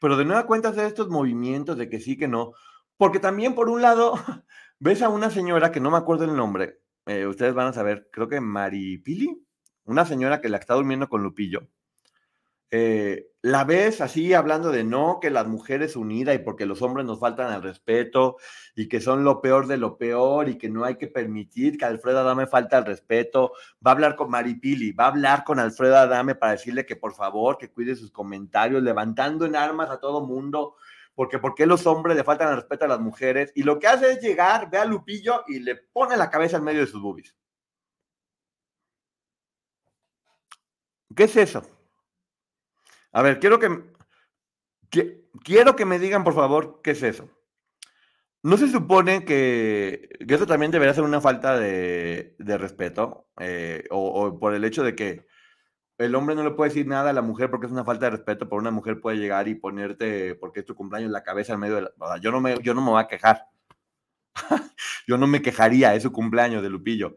Pero de nueva cuenta hacer estos movimientos de que sí, que no, porque también por un lado ves a una señora que no me acuerdo el nombre, eh, ustedes van a saber, creo que Maripili, una señora que la está durmiendo con Lupillo, eh, la ves así hablando de no, que las mujeres unidas y porque los hombres nos faltan al respeto y que son lo peor de lo peor y que no hay que permitir que Alfredo Adame falta al respeto. Va a hablar con Maripili, va a hablar con Alfredo Adame para decirle que por favor, que cuide sus comentarios, levantando en armas a todo mundo porque ¿por qué los hombres le faltan el respeto a las mujeres? Y lo que hace es llegar, ve a Lupillo y le pone la cabeza en medio de sus boobies. ¿Qué es eso? A ver, quiero que, quiero que me digan, por favor, qué es eso. ¿No se supone que, eso también debería ser una falta de, respeto? Eh, o, por el hecho de que el hombre no le puede decir nada a la mujer porque es una falta de respeto, pero una mujer puede llegar y ponerte, porque es tu cumpleaños, la cabeza en medio de la... yo, no me, yo no me voy a quejar. yo no me quejaría, es su cumpleaños de Lupillo.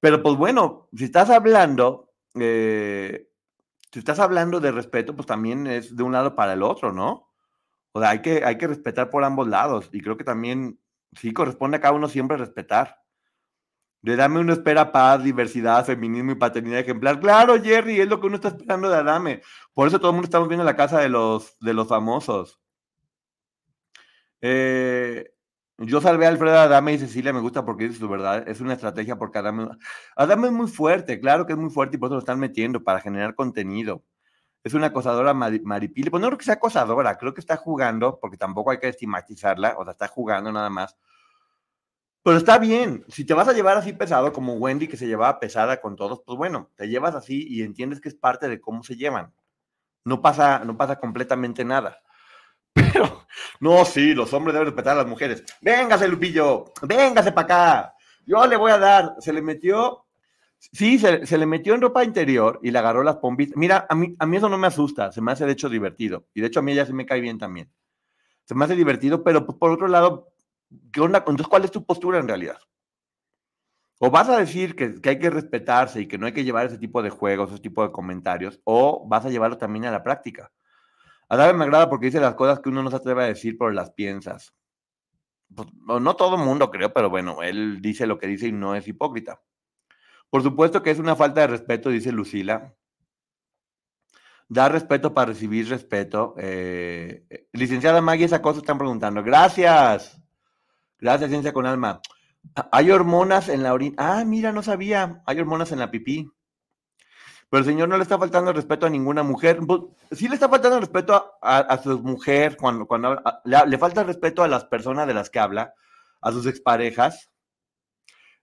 Pero pues bueno, si estás hablando, eh, si estás hablando de respeto, pues también es de un lado para el otro, ¿no? O sea, hay que, hay que respetar por ambos lados. Y creo que también sí corresponde a cada uno siempre respetar. De dame uno espera paz, diversidad, feminismo y paternidad ejemplar. Claro, Jerry, es lo que uno está esperando de Adame. Por eso todo el mundo estamos viendo la casa de los, de los famosos. Eh, yo salvé a Alfredo Adame y Cecilia me gusta porque es su verdad. Es una estrategia porque Adame, Adame es muy fuerte, claro que es muy fuerte y por eso lo están metiendo para generar contenido. Es una acosadora maripili. Pues no creo que sea acosadora, creo que está jugando, porque tampoco hay que estigmatizarla, o sea, está jugando nada más pero está bien, si te vas a llevar así pesado como Wendy, que se llevaba pesada con todos, pues bueno, te llevas así y entiendes que es parte de cómo se llevan. No pasa, no pasa completamente nada. Pero, no, sí, los hombres deben respetar a las mujeres. Véngase, Lupillo, véngase para acá. Yo le voy a dar. Se le metió, sí, se, le metió en ropa interior y le agarró las pompitas. Mira, a mí, a mí eso no me asusta, se me hace de hecho divertido. Y de hecho a mí ella se me cae bien también. Se me hace divertido, pero pues, por otro lado, ¿qué onda? Entonces, ¿cuál es tu postura en realidad? O vas a decir que, hay que respetarse y que no hay que llevar ese tipo de juegos, ese tipo de comentarios, o vas a llevarlo también a la práctica. A David me agrada porque dice las cosas que uno no se atreve a decir, pero las piensas. Pues, no todo el mundo creo, pero bueno, él dice lo que dice y no es hipócrita. Por supuesto que es una falta de respeto, dice Lucila. Dar respeto para recibir respeto. Eh, eh, licenciada Maggie, esa cosa están preguntando. Gracias. Gracias, Ciencia con Alma. Hay hormonas en la orina. Ah, mira, no sabía. Hay hormonas en la pipí. Pero el señor no le está faltando respeto a ninguna mujer. Pues, sí le está faltando respeto a, su mujer cuando, cuando le, falta respeto a las personas de las que habla, a sus exparejas.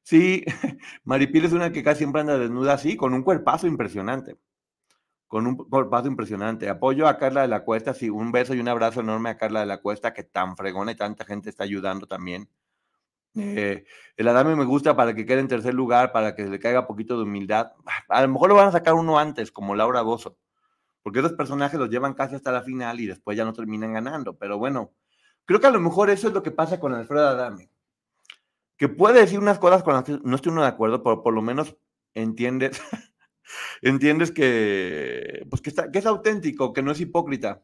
Sí, Maripil es una que casi siempre anda desnuda así, con un cuerpazo impresionante. Con un cuerpazo impresionante. Apoyo a Carla de la Cuesta, sí, un beso y un abrazo enorme a Carla de la Cuesta, que tan fregona y tanta gente está ayudando también. Eh, el Adame me gusta para que quede en tercer lugar, para que se le caiga poquito de humildad. A lo mejor lo van a sacar uno antes, como Laura Bozo, porque esos personajes los llevan casi hasta la final y después ya no terminan ganando. Pero bueno, creo que a lo mejor eso es lo que pasa con Alfredo Adame, que puede decir unas cosas con las que no estoy uno de acuerdo, pero por lo menos entiendes, entiendes que, pues que, está, que es auténtico, que no es hipócrita.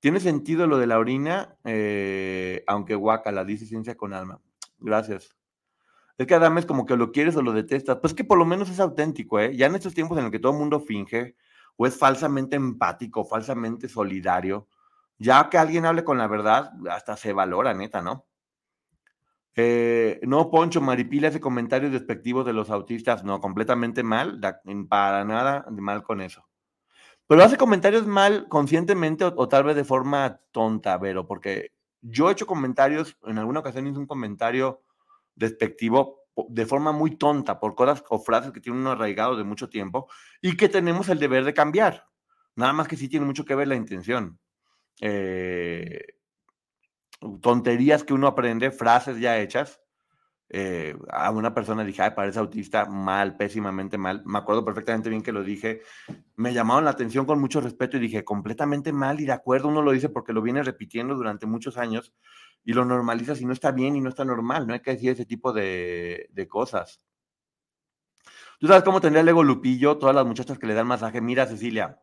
Tiene sentido lo de la orina, eh, aunque guaca, la dice ciencia con alma. Gracias. Es que Adam es como que lo quieres o lo detestas. Pues que por lo menos es auténtico, ¿eh? Ya en estos tiempos en los que todo el mundo finge o es falsamente empático, falsamente solidario, ya que alguien hable con la verdad, hasta se valora, neta, ¿no? Eh, no, Poncho, Maripila hace comentarios despectivos de los autistas. No, completamente mal, para nada mal con eso. Pero hace comentarios mal conscientemente o, tal vez de forma tonta, Vero, porque yo he hecho comentarios, en alguna ocasión hice un comentario despectivo de forma muy tonta por cosas o frases que tienen uno arraigado de mucho tiempo y que tenemos el deber de cambiar. Nada más que sí tiene mucho que ver la intención. Eh, tonterías que uno aprende, frases ya hechas, eh, a una persona dije, parece autista, mal, pésimamente mal. Me acuerdo perfectamente bien que lo dije. Me llamaron la atención con mucho respeto y dije, completamente mal y de acuerdo, uno lo dice porque lo viene repitiendo durante muchos años y lo normaliza si no está bien y no está normal. No hay que decir ese tipo de, cosas. Tú sabes cómo tendría el ego Lupillo, todas las muchachas que le dan masaje. Mira, Cecilia,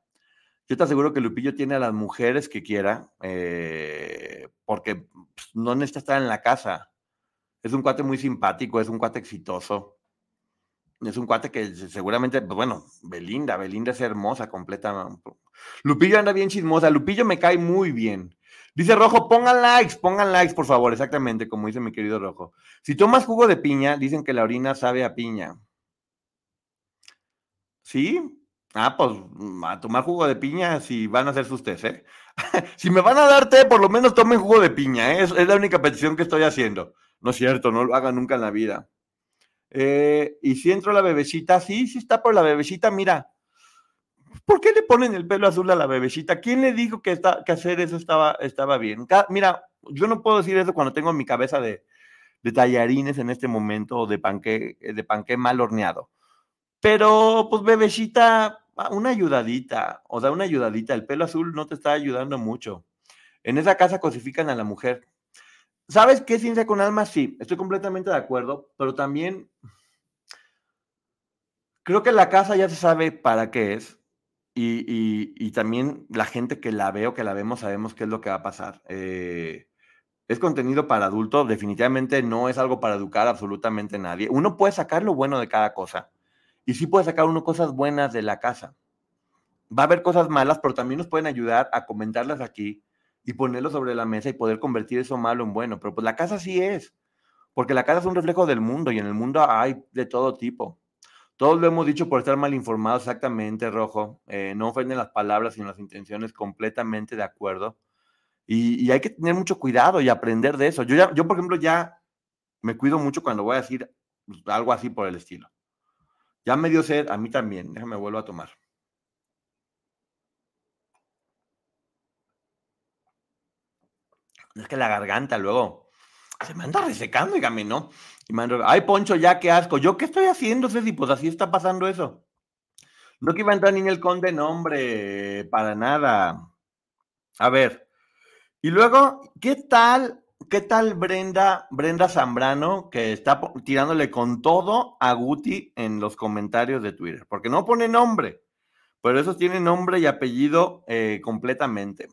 yo te aseguro que Lupillo tiene a las mujeres que quiera, eh, porque pues, no necesita estar en la casa es un cuate muy simpático, es un cuate exitoso. Es un cuate que seguramente, pues, bueno, Belinda, Belinda es hermosa completamente. Lupillo anda bien chismosa. Lupillo me cae muy bien. Dice Rojo, pongan likes, pongan likes, por favor, exactamente, como dice mi querido Rojo. Si tomas jugo de piña, dicen que la orina sabe a piña. ¿Sí? Ah, pues mm, a tomar jugo de piña si van a hacer sus tés, ¿eh? si me van a dar té, por lo menos tomen jugo de piña, ¿eh? es la única petición que estoy haciendo. No es cierto, no lo hagan nunca en la vida. Eh, y si entro la bebecita, sí, sí está por la bebecita, mira. ¿Por qué le ponen el pelo azul a la bebecita? ¿Quién le dijo que, está, que hacer eso estaba, estaba bien? Mira, yo no puedo decir eso cuando tengo mi cabeza de, de tallarines en este momento o de panqué, de panqué mal horneado. Pero, pues, bebecita, ah, una ayudadita, o sea, una ayudadita. El pelo azul no te está ayudando mucho. En esa casa cosifican a la mujer. ¿Sabes qué ciencia con alma? Sí, estoy completamente de acuerdo, pero también creo que la casa ya se sabe para qué es. Y, y- y también la gente que la ve o que la vemos sabemos qué es lo que va a pasar. Eh, es contenido para adultos, definitivamente no es algo para educar a absolutamente nadie. Uno puede sacar lo bueno de cada cosa y sí puede sacar uno cosas buenas de la casa. Va a haber cosas malas, pero también nos pueden ayudar a comentarlas aquí y ponerlo sobre la mesa y poder convertir eso malo en bueno. Pero pues la casa sí es, porque la casa es un reflejo del mundo y en el mundo hay de todo tipo. Todos lo hemos dicho por estar mal informados, exactamente, Rojo. Eh, no ofenden las palabras, sino las intenciones, completamente de acuerdo. Y, hay que tener mucho cuidado y aprender de eso. Yo, ya, yo, por ejemplo, ya me cuido mucho cuando voy a decir algo así por el estilo. Ya me dio sed, a mí también. Déjame vuelvo a tomar. Es que la garganta luego se me anda resecando, dígame, ¿no? Y me ando, ay, Poncho, ya qué asco. ¿Yo qué estoy haciendo, Ceci? Pues así está pasando eso. No que iba a entrar ni en el conde, no, hombre, para nada. A ver. Y luego, ¿qué tal? ¿Qué tal Brenda, Brenda Zambrano, que está tirándole con todo a Guti en los comentarios de Twitter? Porque no pone nombre, pero esos tienen nombre y apellido eh, completamente.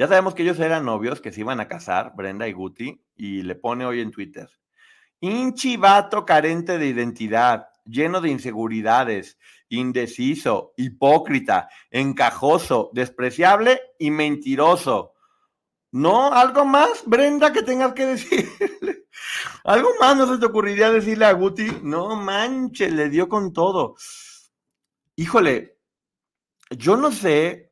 Ya sabemos que ellos eran novios, que se iban a casar, Brenda y Guti, y le pone hoy en Twitter. Hinchi vato carente de identidad, lleno de inseguridades, indeciso, hipócrita, encajoso, despreciable y mentiroso. ¿No? ¿Algo más, Brenda, que tengas que decirle? ¿Algo más no se te ocurriría decirle a Guti? No manches, le dio con todo. Híjole, yo no sé.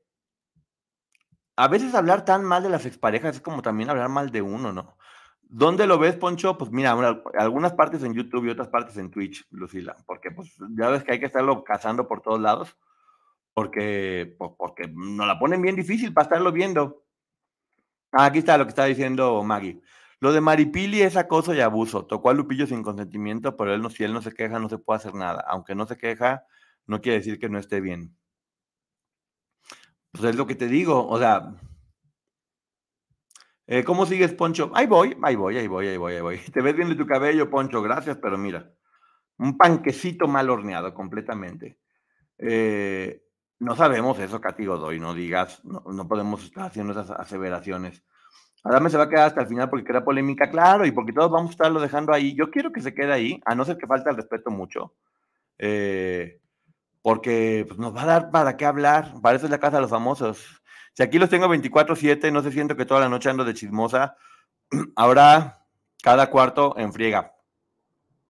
A veces hablar tan mal de las exparejas es como también hablar mal de uno, ¿no? ¿Dónde lo ves, Poncho? Pues mira, una- algunas partes en YouTube y otras partes en Twitch, Lucila, porque pues ya ves que hay que estarlo cazando por todos lados, porque, porque nos la ponen bien difícil para estarlo viendo. Ah, aquí está lo que está diciendo Maggie. Lo de Maripili es acoso y abuso. Tocó a Lupillo sin consentimiento, pero él no, si él no se queja, no se puede hacer nada. Aunque no se queja, no quiere decir que no esté bien. Pues es lo que te digo, o sea, eh, ¿cómo sigues, Poncho? Ahí voy, ahí voy, ahí voy, ahí voy, ahí voy. Te ves bien de tu cabello, Poncho, gracias, pero mira, un panquecito mal horneado completamente. Eh, no sabemos eso, Katy Godoy, no digas, no, no podemos estar haciendo esas aseveraciones. Adame se va a quedar hasta el final porque crea polémica, claro, y porque todos vamos a estarlo dejando ahí. Yo quiero que se quede ahí, a no ser que falte el respeto mucho, eh, porque pues, nos va a dar para qué hablar. Para eso es la casa de los famosos. Si aquí los tengo 24-7, no se siento que toda la noche ando de chismosa. Ahora, cada cuarto en friega.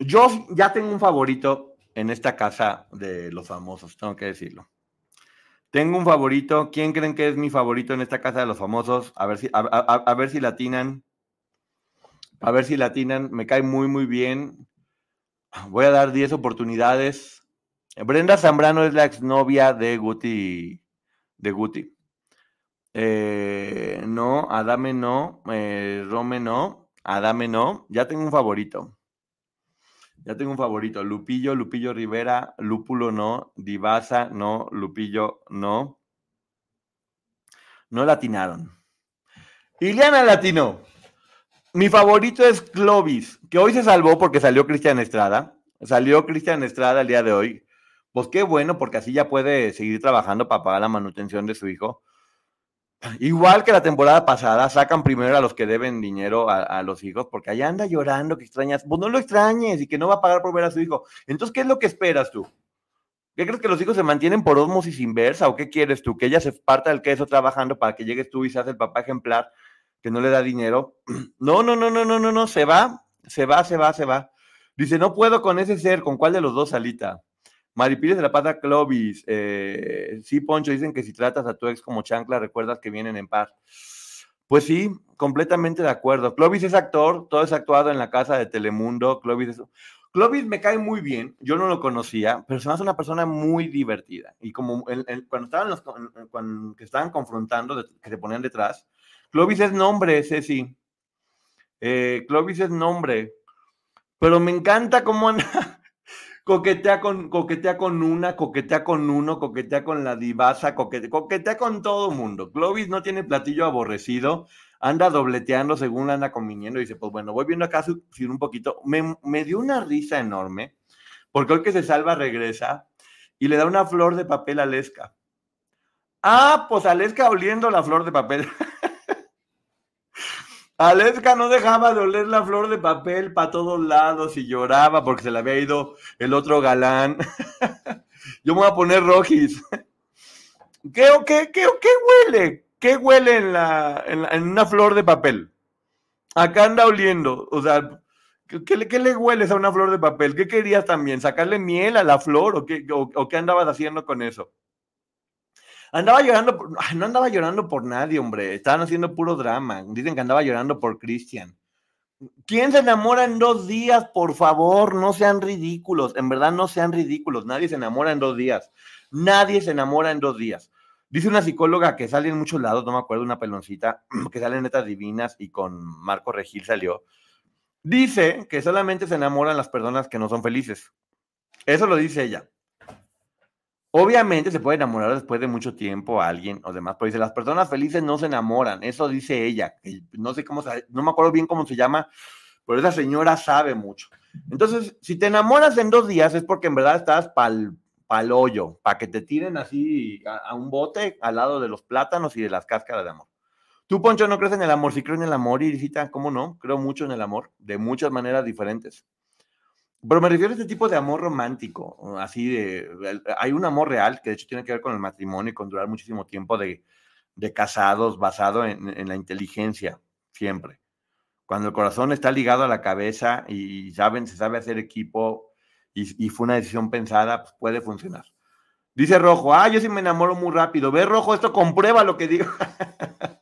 Yo ya tengo un favorito en esta casa de los famosos, tengo que decirlo. Tengo un favorito. ¿Quién creen que es mi favorito en esta casa de los famosos? A ver si, a, ver si latinan. A ver si latinan. Me cae muy, muy bien. Voy a dar 10 oportunidades. Brenda Zambrano es la exnovia de Guti. De Guti. Eh, no, Adame no. eh, Rome no. Adame no. Ya tengo un favorito. Ya tengo un favorito. Lupillo, Lupillo Rivera, Lúpulo no, Divasa no, Lupillo no. No latinaron. Iliana latino. Mi favorito es Clovis, que hoy se salvó porque salió Cristian Estrada. Salió Cristian Estrada el día de hoy. Pues qué bueno, porque así ya puede seguir trabajando para pagar la manutención de su hijo. Igual que la temporada pasada, sacan primero a los que deben dinero a, los hijos, porque allá anda llorando que extrañas. Pues no lo extrañes y que no va a pagar por ver a su hijo. Entonces, ¿qué es lo que esperas tú? ¿Qué crees que los hijos se mantienen por osmosis inversa o qué quieres tú? Que ella se parta del queso trabajando para que llegues tú y seas el papá ejemplar que no le da dinero. No, no, no, no, no, no, no, se va, se va, se va, se va. Dice, no puedo con ese ser, ¿con cuál de los dos, Salita? Maripiles de la pata Clovis. Eh, sí, Poncho, dicen que si tratas a tu ex como chancla, recuerdas que vienen en paz. Pues sí, completamente de acuerdo. Clovis es actor, todo es actuado en la casa de Telemundo. Clovis es... Clovis me cae muy bien, yo no lo conocía, pero se me hace una persona muy divertida. Y como cuando estaban los, cuando, que estaban confrontando, que se ponían detrás, Clovis es nombre, Ceci. Eh, Clovis es nombre. Pero me encanta cómo anda, coquetea con, coquetea con una, coquetea con uno, coquetea con la divasa, coquetea, con todo mundo. Clovis no tiene platillo aborrecido, anda dobleteando según anda conviniendo. Dice, pues bueno, voy viendo acá un poquito. Me, me dio una risa enorme, porque hoy que se salva regresa y le da una flor de papel a Lesca. Ah, pues a Lesca oliendo la flor de papel. Aleska no dejaba de oler la flor de papel para todos lados y lloraba porque se le había ido el otro galán. Yo me voy a poner rojis. ¿Qué, qué, qué, qué huele? ¿Qué huele en, la, en, una flor de papel? Acá anda oliendo. O sea, ¿qué, le hueles a una flor de papel? ¿Qué querías también? ¿Sacarle miel a la flor o qué, o qué andabas haciendo con eso? Andaba llorando, no andaba llorando por nadie, hombre. Estaban haciendo puro drama. Dicen que andaba llorando por Cristian. ¿Quién se enamora en dos días? Por favor, no sean ridículos. En verdad, no sean ridículos. Nadie se enamora en dos días. Nadie se enamora en dos días. Dice una psicóloga que sale en muchos lados, no me acuerdo, una peloncita, que sale en Netas Divinas y con Marco Regil salió. Dice que solamente se enamoran las personas que no son felices. Eso lo dice ella. Obviamente se puede enamorar después de mucho tiempo a alguien o demás, pero dice, las personas felices no se enamoran, eso dice ella, no sé cómo, no me acuerdo bien cómo se llama, pero esa señora sabe mucho. Entonces, si te enamoras en dos días es porque en verdad estás pal, pal hoyo, para que te tiren así a, un bote al lado de los plátanos y de las cáscaras de amor. Tú, Poncho, no crees en el amor, sí creo en el amor, y ¿cómo no? Creo mucho en el amor, de muchas maneras diferentes. Pero me refiero a este tipo de amor romántico, así de, hay un amor real que de hecho tiene que ver con el matrimonio y con durar muchísimo tiempo de, casados basado en, la inteligencia, siempre. Cuando el corazón está ligado a la cabeza y saben, se sabe hacer equipo y, fue una decisión pensada, pues puede funcionar. Dice Rojo, ah, yo sí me enamoro muy rápido. Ve, Rojo, esto comprueba lo que digo.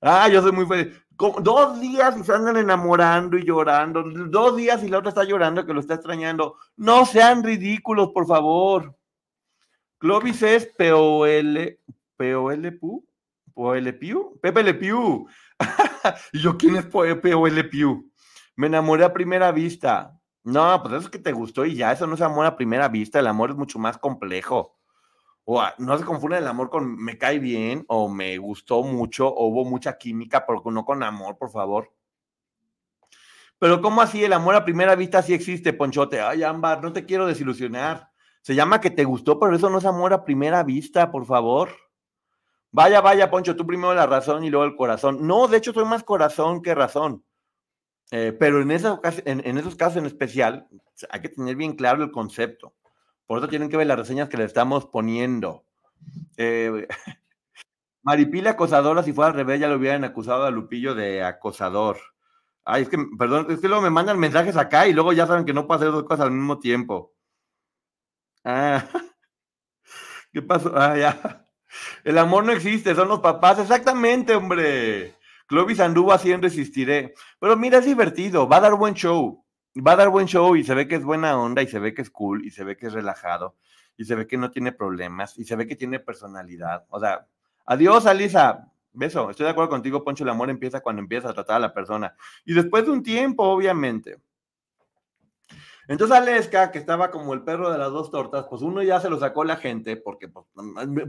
ah, yo soy muy feliz dos días y se andan enamorando y llorando. Dos días y la otra está llorando que lo está extrañando. No sean ridículos, por favor. Clovis es P-O-L, P-O-L Pu, P-O-L Piu, Pepe Le y yo, ¿quién es P-O-L? Me enamoré a primera vista. No, pues eso es que te gustó y ya, eso no es amor a primera vista, el amor es mucho más complejo o no se confunde el amor con me cae bien o me gustó mucho o hubo mucha química, pero no con amor, por favor. Pero ¿cómo así el amor a primera vista sí existe, Ponchote? Ay, Ámbar, no te quiero desilusionar. Se llama que te gustó, pero eso no es amor a primera vista, por favor. Vaya, vaya, Poncho, tú primero la razón y luego el corazón. No, de hecho soy más corazón que razón. Eh, pero en, en esos casos en especial hay que tener bien claro el concepto. Por eso tienen que ver las reseñas que le estamos poniendo. Eh, Maripila acosadora, si fuera al revés, ya lo hubieran acusado a Lupillo de acosador. Ay, es que, perdón, es que luego me mandan mensajes acá y luego ya saben que no puedo hacer dos cosas al mismo tiempo. Ah, ¿qué pasó? Ah, ya. El amor no existe, son los papás. Exactamente, hombre. Clovis anduvo así en Resistiré. Pero mira, es divertido, va a dar buen show va a dar buen show y se ve que es buena onda y se ve que es cool y se ve que es relajado y se ve que no tiene problemas y se ve que tiene personalidad. O sea, adiós, Alisa. Beso. Estoy de acuerdo contigo, Poncho. El amor empieza cuando empiezas a tratar a la persona. Y después de un tiempo, obviamente. Entonces Aleska, que estaba como el perro de las dos tortas, pues uno ya se lo sacó la gente, porque, pues,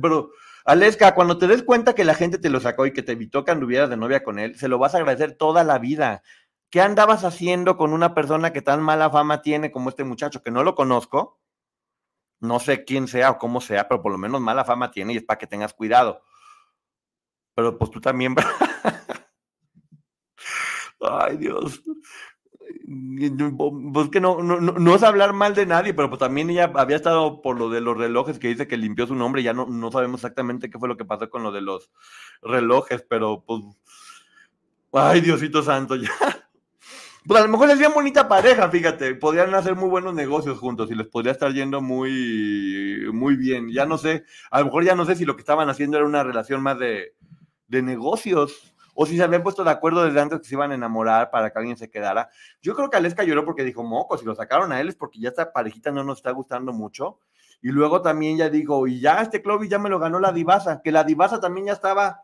pero Aleska, cuando te des cuenta que la gente te lo sacó y que te evitó que anduvieras de novia con él, se lo vas a agradecer toda la vida ¿qué andabas haciendo con una persona que tan mala fama tiene como este muchacho, que no lo conozco? No sé quién sea o cómo sea, pero por lo menos mala fama tiene y es para que tengas cuidado. Pero pues tú también. Ay, Dios. Pues que no, no, no, es hablar mal de nadie, pero pues también ella había estado por lo de los relojes que dice que limpió su nombre, ya no, no sabemos exactamente qué fue lo que pasó con lo de los relojes, pero pues, ay Diosito Santo, ya. Pues a lo mejor serían bonita pareja, fíjate, podrían hacer muy buenos negocios juntos y les podría estar yendo muy, muy bien. Ya no sé, a lo mejor ya no sé si lo que estaban haciendo era una relación más de, de negocios o si se habían puesto de acuerdo desde antes que se iban a enamorar para que alguien se quedara. Yo creo que Aleska lloró porque dijo, moco, si lo sacaron a él es porque ya esta parejita no nos está gustando mucho. Y luego también ya dijo, y ya este Clovis ya me lo ganó la divasa, que la divasa también ya estaba,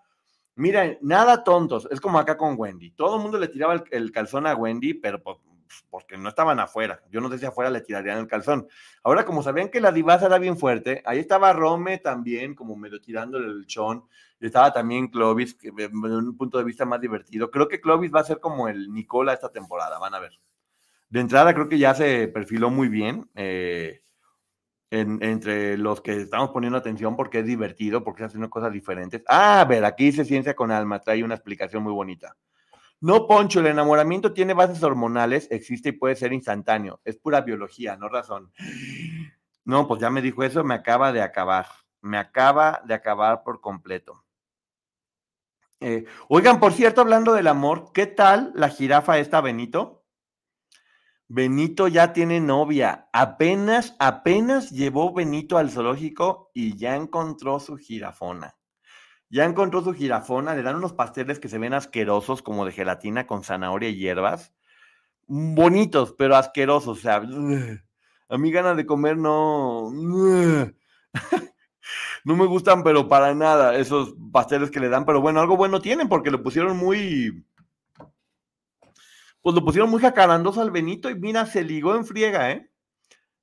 miren, nada tontos, es como acá con Wendy. Todo el mundo le tiraba el, calzón a Wendy, pero pues, porque no estaban afuera. Yo no sé si afuera le tirarían el calzón. Ahora, como sabían que la divasa era bien fuerte, ahí estaba Rome también, como medio tirándole el chón estaba también Clovis, que, de un punto de vista más divertido. Creo que Clovis va a ser como el Nicola esta temporada, van a ver. De entrada creo que ya se perfiló muy bien eh, entre los que estamos poniendo atención porque es divertido, porque está haciendo cosas diferentes. Ah, a ver, aquí dice Ciencia con Alma, trae una explicación muy bonita. No, Poncho, el enamoramiento tiene bases hormonales, existe y puede ser instantáneo. Es pura biología, no razón. No, pues ya me dijo eso, me acaba de acabar. Me acaba de acabar por completo. Eh, oigan, por cierto, hablando del amor, ¿qué tal la jirafa esta, Benito? Benito ya tiene novia. Apenas, apenas llevó Benito al zoológico y ya encontró su jirafona. Ya encontró su jirafona, le dan unos pasteles que se ven asquerosos, como de gelatina con zanahoria y hierbas. Bonitos, pero asquerosos. O sea, a mí ganas de comer no. no me gustan, pero para nada esos pasteles que le dan, pero bueno, algo bueno tienen porque lo pusieron muy, pues lo pusieron muy jacarandoso al Benito y mira, se ligó en friega, ¿eh?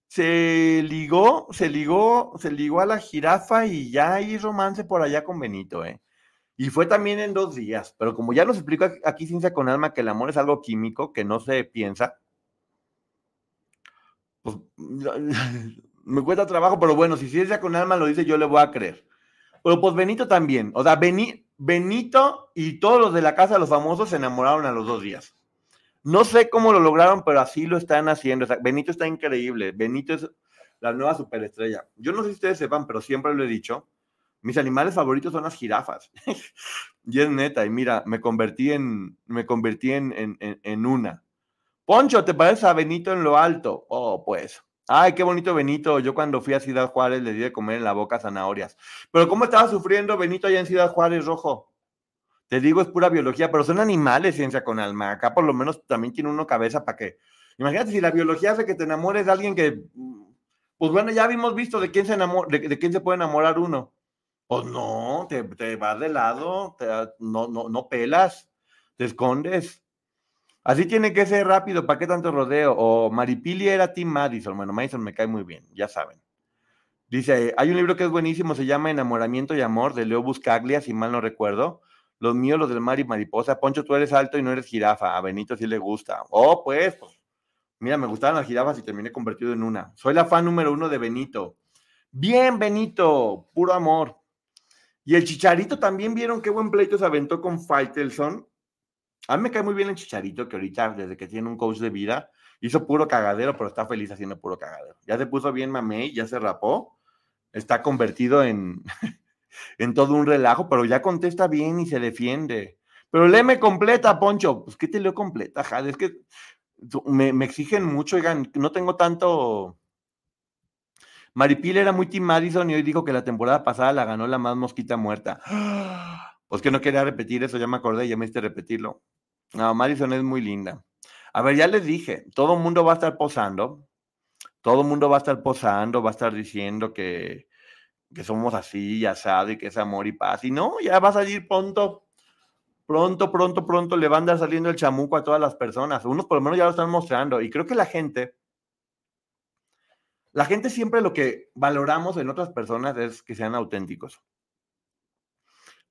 Se ligó, se ligó, se ligó a la jirafa y ya hay romance por allá con Benito, ¿eh? Y fue también en dos días, pero como ya nos explico aquí Ciencia con Alma que el amor es algo químico que no se piensa, pues me cuesta trabajo, pero bueno, si Ciencia con Alma lo dice, yo le voy a creer. Pero pues Benito también. O sea, Benito y todos los de la casa los famosos se enamoraron a los dos días. No sé cómo lo lograron, pero así lo están haciendo. Benito está increíble. Benito es la nueva superestrella. Yo no sé si ustedes sepan, pero siempre lo he dicho. Mis animales favoritos son las jirafas. y es neta. Y mira, me convertí en, me convertí en, en, en una. Poncho, ¿te parece a Benito en lo alto? Oh, pues. Ay, qué bonito Benito. Yo cuando fui a Ciudad Juárez le di de comer en la boca zanahorias. Pero ¿cómo estaba sufriendo Benito allá en Ciudad Juárez, Rojo? Te digo, es pura biología, pero son animales, ciencia con alma. Acá por lo menos también tiene uno cabeza para que... Imagínate si la biología hace que te enamores de alguien que... Pues bueno, ya habíamos visto de quién se, enamora, de, quién se puede enamorar uno. Pues no, te, te vas de lado, no, no, no pelas, te escondes. Así tiene que ser rápido, ¿para qué tanto rodeo? O Maripili era Tim Madison. Bueno, Madison me cae muy bien, ya saben. Dice, hay un libro que es buenísimo, se llama Enamoramiento y Amor, de Leo Buscaglia, si mal no recuerdo. Los míos, los del mar y mariposa. Poncho, tú eres alto y no eres jirafa. A Benito sí le gusta. Oh, pues, pues. Mira, me gustaban las jirafas y terminé convertido en una. Soy la fan número uno de Benito. Bien, Benito, puro amor. Y el Chicharito también vieron qué buen pleito se aventó con Faitelson. A mí me cae muy bien el Chicharito, que ahorita, desde que tiene un coach de vida, hizo puro cagadero, pero está feliz haciendo puro cagadero. Ya se puso bien mamey, ya se rapó, está convertido en, en todo un relajo, pero ya contesta bien y se defiende. Pero léeme completa, Poncho. Pues, ¿qué te leo completa? Es que me, me exigen mucho, oigan, no tengo tanto... Maripil era muy Tim Madison y hoy dijo que la temporada pasada la ganó la más mosquita muerta. Pues que no quería repetir eso, ya me acordé, ya me hiciste repetirlo. No, Madison es muy linda. A ver, ya les dije, todo el mundo va a estar posando, todo el mundo va a estar posando, va a estar diciendo que, que somos así y asado y que es amor y paz. Y no, ya va a salir pronto, pronto, pronto, pronto le va a andar saliendo el chamuco a todas las personas. Unos por lo menos ya lo están mostrando. Y creo que la gente, la gente siempre lo que valoramos en otras personas es que sean auténticos.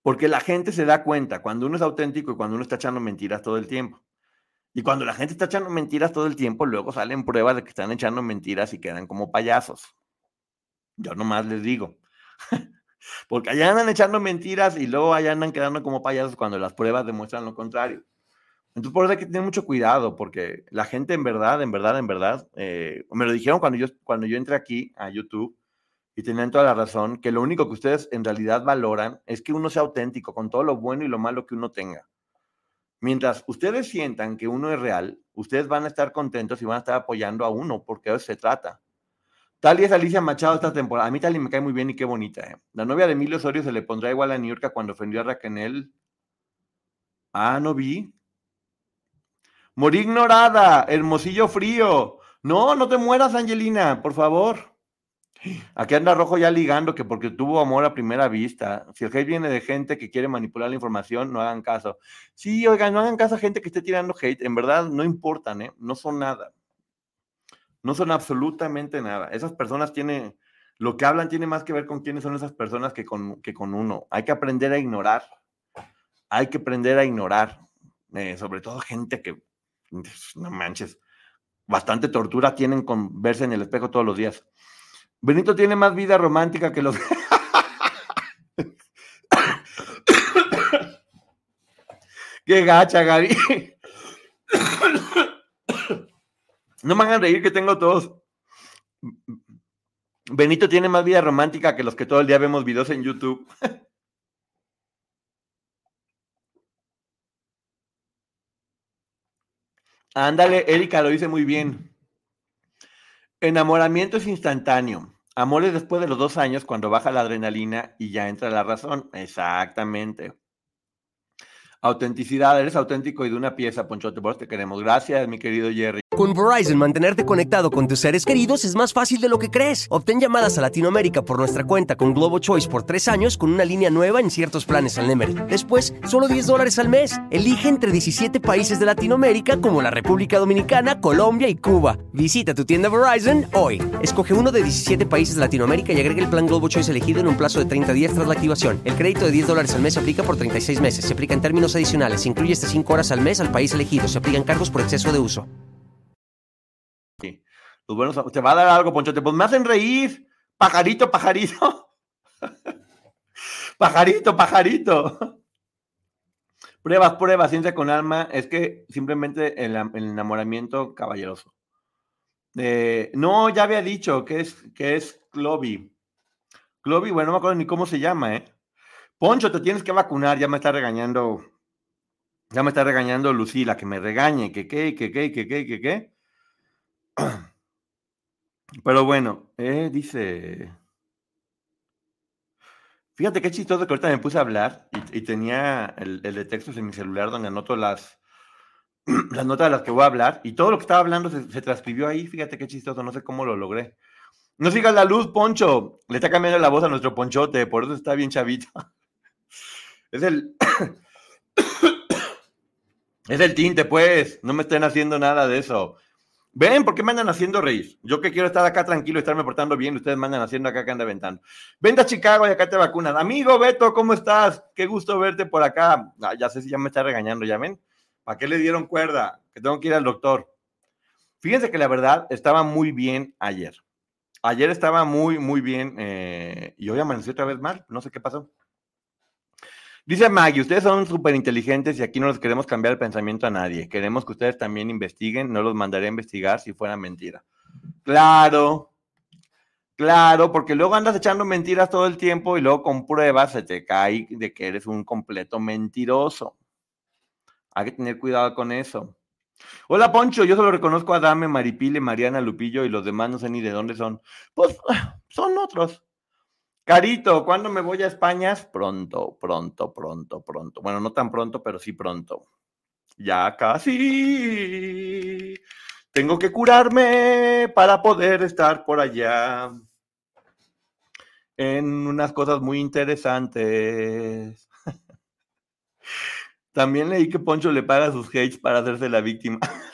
Porque la gente se da cuenta cuando uno es auténtico y cuando uno está echando mentiras todo el tiempo. Y cuando la gente está echando mentiras todo el tiempo, luego salen pruebas de que están echando mentiras y quedan como payasos. Yo nomás les digo. Porque allá andan echando mentiras y luego allá andan quedando como payasos cuando las pruebas demuestran lo contrario. Entonces, por eso hay que tener mucho cuidado, porque la gente en verdad, en verdad, en verdad, eh, me lo dijeron cuando yo, cuando yo entré aquí a YouTube y tenían toda la razón, que lo único que ustedes en realidad valoran es que uno sea auténtico con todo lo bueno y lo malo que uno tenga. Mientras ustedes sientan que uno es real, ustedes van a estar contentos y van a estar apoyando a uno, porque de eso se trata. Tal y es Alicia Machado esta temporada. A mí Tali me cae muy bien y qué bonita. ¿eh? La novia de Emilio Osorio se le pondrá igual a New York cuando ofendió a Raquel. Ah, no vi. Morí ignorada, hermosillo frío. No, no te mueras, Angelina, por favor. Aquí anda Rojo ya ligando que porque tuvo amor a primera vista. Si el hate viene de gente que quiere manipular la información, no hagan caso. Sí, oigan, no hagan caso a gente que esté tirando hate. En verdad, no importan, ¿eh? No son nada. No son absolutamente nada. Esas personas tienen, lo que hablan tiene más que ver con quiénes son esas personas que con, que con uno. Hay que aprender a ignorar. Hay que aprender a ignorar. Eh, sobre todo gente que no manches, bastante tortura tienen con verse en el espejo todos los días. Benito tiene más vida romántica que los... Qué gacha, Gary. No me hagan reír que tengo todos. Benito tiene más vida romántica que los que todo el día vemos videos en YouTube. Ándale, Erika lo dice muy bien. Enamoramiento es instantáneo. Amor es después de los dos años cuando baja la adrenalina y ya entra la razón. Exactamente. Autenticidad, eres auténtico y de una pieza, Ponchote, por te queremos. Gracias, mi querido Jerry. Con Verizon, mantenerte conectado con tus seres queridos es más fácil de lo que crees. Obtén llamadas a Latinoamérica por nuestra cuenta con Globo Choice por tres años con una línea nueva en ciertos planes al Nemery. Después, solo 10 dólares al mes. Elige entre 17 países de Latinoamérica como la República Dominicana, Colombia y Cuba. Visita tu tienda Verizon hoy. Escoge uno de 17 países de Latinoamérica y agrega el plan Globo Choice elegido en un plazo de 30 días tras la activación. El crédito de 10 dólares al mes aplica por 36 meses. Se aplica en términos adicionales. Incluye hasta 5 horas al mes al país elegido. Se aplican cargos por exceso de uso. Pues bueno, te va a dar algo, Ponchote. Pues me hacen reír. Pajarito, pajarito. pajarito, pajarito. Pruebas, pruebas, ciencia con alma. Es que simplemente el, enamoramiento caballeroso. No, ya había dicho que es, que es Clovi. Clovi, bueno, no me acuerdo ni cómo se llama, ¿eh? Poncho, te tienes que vacunar, ya me está regañando. Ya me está regañando Lucila, que me regañe, que qué, que qué, que qué, que qué. Pero bueno, eh, dice. Fíjate qué chistoso que ahorita me puse a hablar y, tenía el, de textos en mi celular donde anoto las, las notas de las que voy a hablar y todo lo que estaba hablando se, transcribió ahí. Fíjate qué chistoso, no sé cómo lo logré. No sigas la luz, Poncho. Le está cambiando la voz a nuestro Ponchote, por eso está bien chavito. Es el. es el tinte, pues. No me estén haciendo nada de eso. Ven, ¿por qué me andan haciendo reír? Yo que quiero estar acá tranquilo y estarme portando bien, ustedes me andan haciendo acá que anda aventando. Vente a Chicago y acá te vacunan. Amigo Beto, ¿cómo estás? Qué gusto verte por acá. Ah, ya sé si ya me está regañando, ¿ya ven? ¿Para qué le dieron cuerda? Que tengo que ir al doctor. Fíjense que la verdad estaba muy bien ayer. Ayer estaba muy, muy bien eh, y hoy amaneció otra vez mal. No sé qué pasó. Dice Maggie, ustedes son súper inteligentes y aquí no les queremos cambiar el pensamiento a nadie. Queremos que ustedes también investiguen, no los mandaré a investigar si fuera mentira. Claro, claro, porque luego andas echando mentiras todo el tiempo y luego con pruebas se te cae de que eres un completo mentiroso. Hay que tener cuidado con eso. Hola Poncho, yo solo reconozco a Dame, Maripile, Mariana, Lupillo y los demás no sé ni de dónde son. Pues son otros. Carito, ¿cuándo me voy a España? Pronto, pronto, pronto, pronto. Bueno, no tan pronto, pero sí pronto. Ya casi. Tengo que curarme para poder estar por allá. En unas cosas muy interesantes. También leí que Poncho le paga sus hates para hacerse la víctima.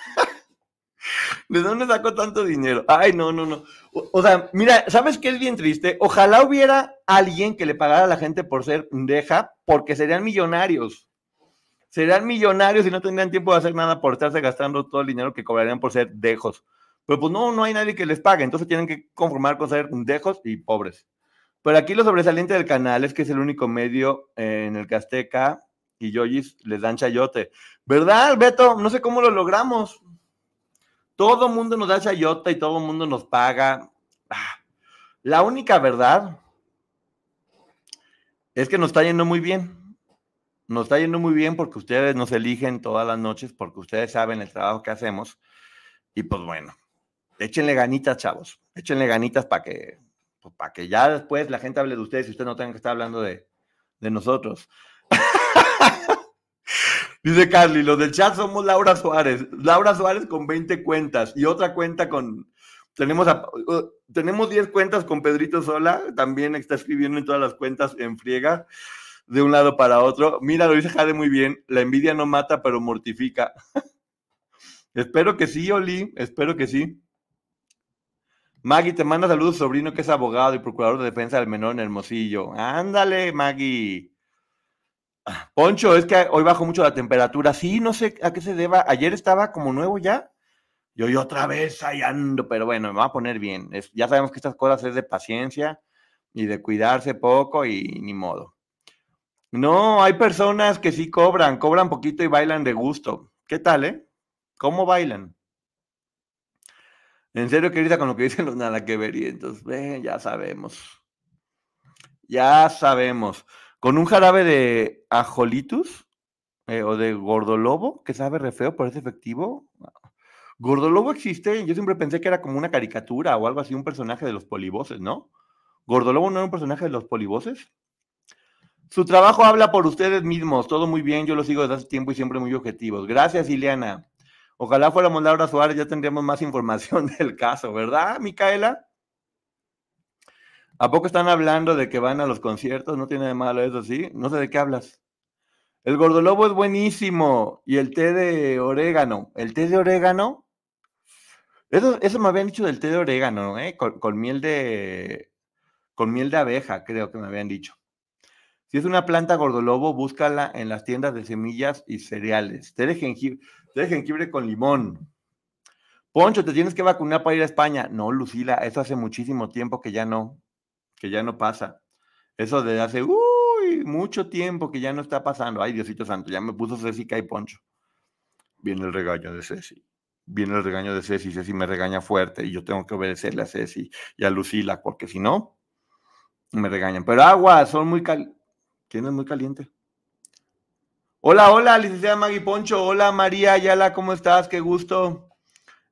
¿De dónde sacó tanto dinero? Ay, no, no, no. O, sea, mira, ¿sabes qué es bien triste? Ojalá hubiera alguien que le pagara a la gente por ser deja, porque serían millonarios. Serían millonarios y no tendrían tiempo de hacer nada por estarse gastando todo el dinero que cobrarían por ser dejos. Pero pues no, no hay nadie que les pague, entonces tienen que conformar con ser dejos y pobres. Pero aquí lo sobresaliente del canal es que es el único medio en el que Azteca y Yoyis les dan chayote. ¿Verdad, Beto? No sé cómo lo logramos. Todo mundo nos da chayote y todo mundo nos paga. Ah, la única verdad es que nos está yendo muy bien. Nos está yendo muy bien porque ustedes nos eligen todas las noches, porque ustedes saben el trabajo que hacemos. Y pues bueno, échenle ganitas, chavos. Échenle ganitas para que, pues, que ya después la gente hable de ustedes y ustedes no tengan que estar hablando de, de nosotros. Dice Carly, los del chat somos Laura Suárez. Laura Suárez con 20 cuentas y otra cuenta con... Tenemos, uh, tenemos 10 cuentas con Pedrito Sola, también está escribiendo en todas las cuentas en friega, de un lado para otro. Mira, lo dice Jade muy bien, la envidia no mata, pero mortifica. espero que sí, Oli, espero que sí. Maggie, te manda saludos, sobrino que es abogado y procurador de defensa del menor en Hermosillo. Ándale, Maggie. Poncho, es que hoy bajó mucho la temperatura. Sí, no sé a qué se deba. Ayer estaba como nuevo ya. Y hoy otra vez ahí pero bueno, me va a poner bien. ya sabemos que estas cosas es de paciencia y de cuidarse poco y ni modo. No, hay personas que sí cobran, cobran poquito y bailan de gusto. ¿Qué tal, eh? ¿Cómo bailan? En serio, querida, con lo que dicen los nada que ver. Y entonces, ya sabemos. Ya sabemos con un jarabe de ajolitus eh, o de gordolobo, que sabe re feo, pero es efectivo. Gordolobo existe, yo siempre pensé que era como una caricatura o algo así, un personaje de los polivoces, ¿no? ¿Gordolobo no era un personaje de los polivoces? Su trabajo habla por ustedes mismos, todo muy bien, yo lo sigo desde hace tiempo y siempre muy objetivos. Gracias, Ileana. Ojalá fuéramos Laura Suárez, ya tendríamos más información del caso, ¿verdad, Micaela? ¿A poco están hablando de que van a los conciertos? No tiene de malo eso, ¿sí? No sé de qué hablas. El gordolobo es buenísimo. Y el té de orégano. El té de orégano. Eso, me habían dicho del té de orégano, ¿eh? Con, miel de. Con miel de abeja, creo que me habían dicho. Si es una planta gordolobo, búscala en las tiendas de semillas y cereales. Té de jengibre, té de jengibre con limón. Poncho, te tienes que vacunar para ir a España. No, Lucila, eso hace muchísimo tiempo que ya no que ya no pasa. Eso desde hace uy, mucho tiempo que ya no está pasando. Ay, Diosito Santo, ya me puso Ceci y Poncho. Viene el regaño de Ceci. Viene el regaño de Ceci. Ceci me regaña fuerte y yo tengo que obedecerle a Ceci y a Lucila, porque si no, me regañan. Pero agua, son muy calientes. ¿Quién muy caliente? Hola, hola, licenciada Maggie Poncho. Hola, María Ayala, ¿cómo estás? Qué gusto.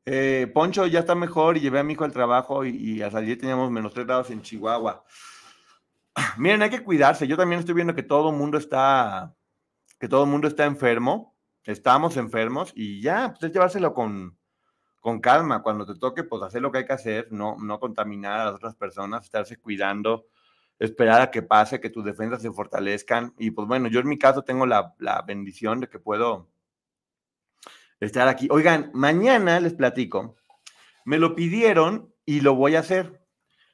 Eh, Poncho ya está mejor y llevé a mi hijo al trabajo y, a salir teníamos menos 3 grados en Chihuahua. Miren, hay que cuidarse. Yo también estoy viendo que todo el mundo está, que todo el mundo está enfermo. Estamos enfermos y ya, pues es llevárselo con, con calma. Cuando te toque, pues hacer lo que hay que hacer, no, no contaminar a las otras personas, estarse cuidando, esperar a que pase, que tus defensas se fortalezcan. Y pues bueno, yo en mi caso tengo la, la bendición de que puedo estar aquí. Oigan, mañana les platico. Me lo pidieron y lo voy a hacer.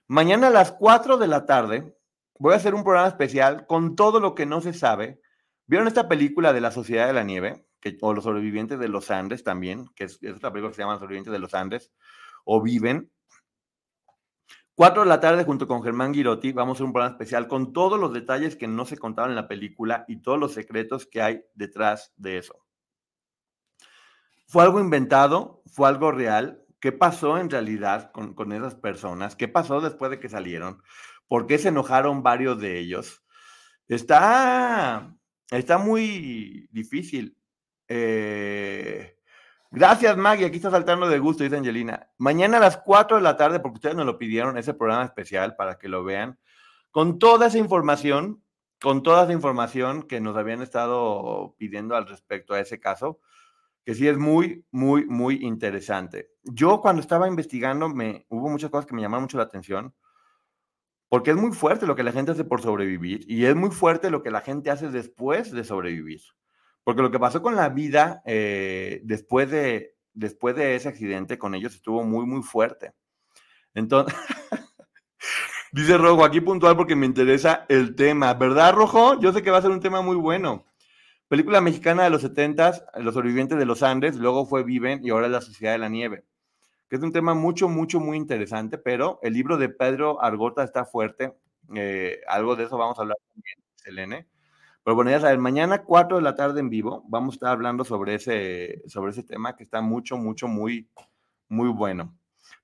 Mañana a las 4 de la tarde voy a hacer un programa especial con todo lo que no se sabe. ¿Vieron esta película de la Sociedad de la Nieve? Que, o Los Sobrevivientes de los Andes también, que es, es otra película que se llama Los Sobrevivientes de los Andes, o Viven. 4 de la tarde junto con Germán Girotti vamos a hacer un programa especial con todos los detalles que no se contaron en la película y todos los secretos que hay detrás de eso. ¿Fue algo inventado? ¿Fue algo real? ¿Qué pasó en realidad con, esas personas? ¿Qué pasó después de que salieron? ¿Por qué se enojaron varios de ellos? Está, está muy difícil. Eh, gracias, Maggie. Aquí está saltando de gusto, dice Angelina. Mañana a las 4 de la tarde, porque ustedes nos lo pidieron, ese programa especial para que lo vean, con toda esa información, con toda esa información que nos habían estado pidiendo al respecto a ese caso que sí es muy, muy, muy interesante. Yo cuando estaba investigando, me, hubo muchas cosas que me llamaron mucho la atención, porque es muy fuerte lo que la gente hace por sobrevivir y es muy fuerte lo que la gente hace después de sobrevivir. Porque lo que pasó con la vida eh, después, de, después de ese accidente con ellos estuvo muy, muy fuerte. Entonces, dice Rojo, aquí puntual porque me interesa el tema, ¿verdad, Rojo? Yo sé que va a ser un tema muy bueno. Película mexicana de los 70 Los sobrevivientes de los Andes, luego fue Viven y ahora La Sociedad de la Nieve, que es un tema mucho, mucho, muy interesante, pero el libro de Pedro Argota está fuerte. Eh, algo de eso vamos a hablar también, Selene. Pero bueno, ya saben, mañana 4 de la tarde en vivo vamos a estar hablando sobre ese, sobre ese tema que está mucho, mucho, muy, muy bueno.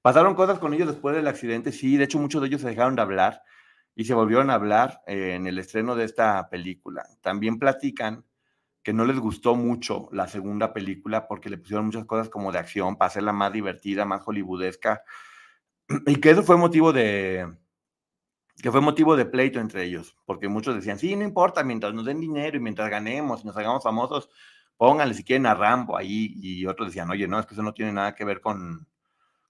Pasaron cosas con ellos después del accidente, sí, de hecho muchos de ellos se dejaron de hablar y se volvieron a hablar eh, en el estreno de esta película. También platican que no les gustó mucho la segunda película porque le pusieron muchas cosas como de acción para hacerla más divertida, más hollywoodesca, y que eso fue motivo de, que fue motivo de pleito entre ellos, porque muchos decían, sí, no importa, mientras nos den dinero y mientras ganemos y nos hagamos famosos, pónganle si quieren a Rambo ahí, y otros decían, oye, no, es que eso no tiene nada que ver con,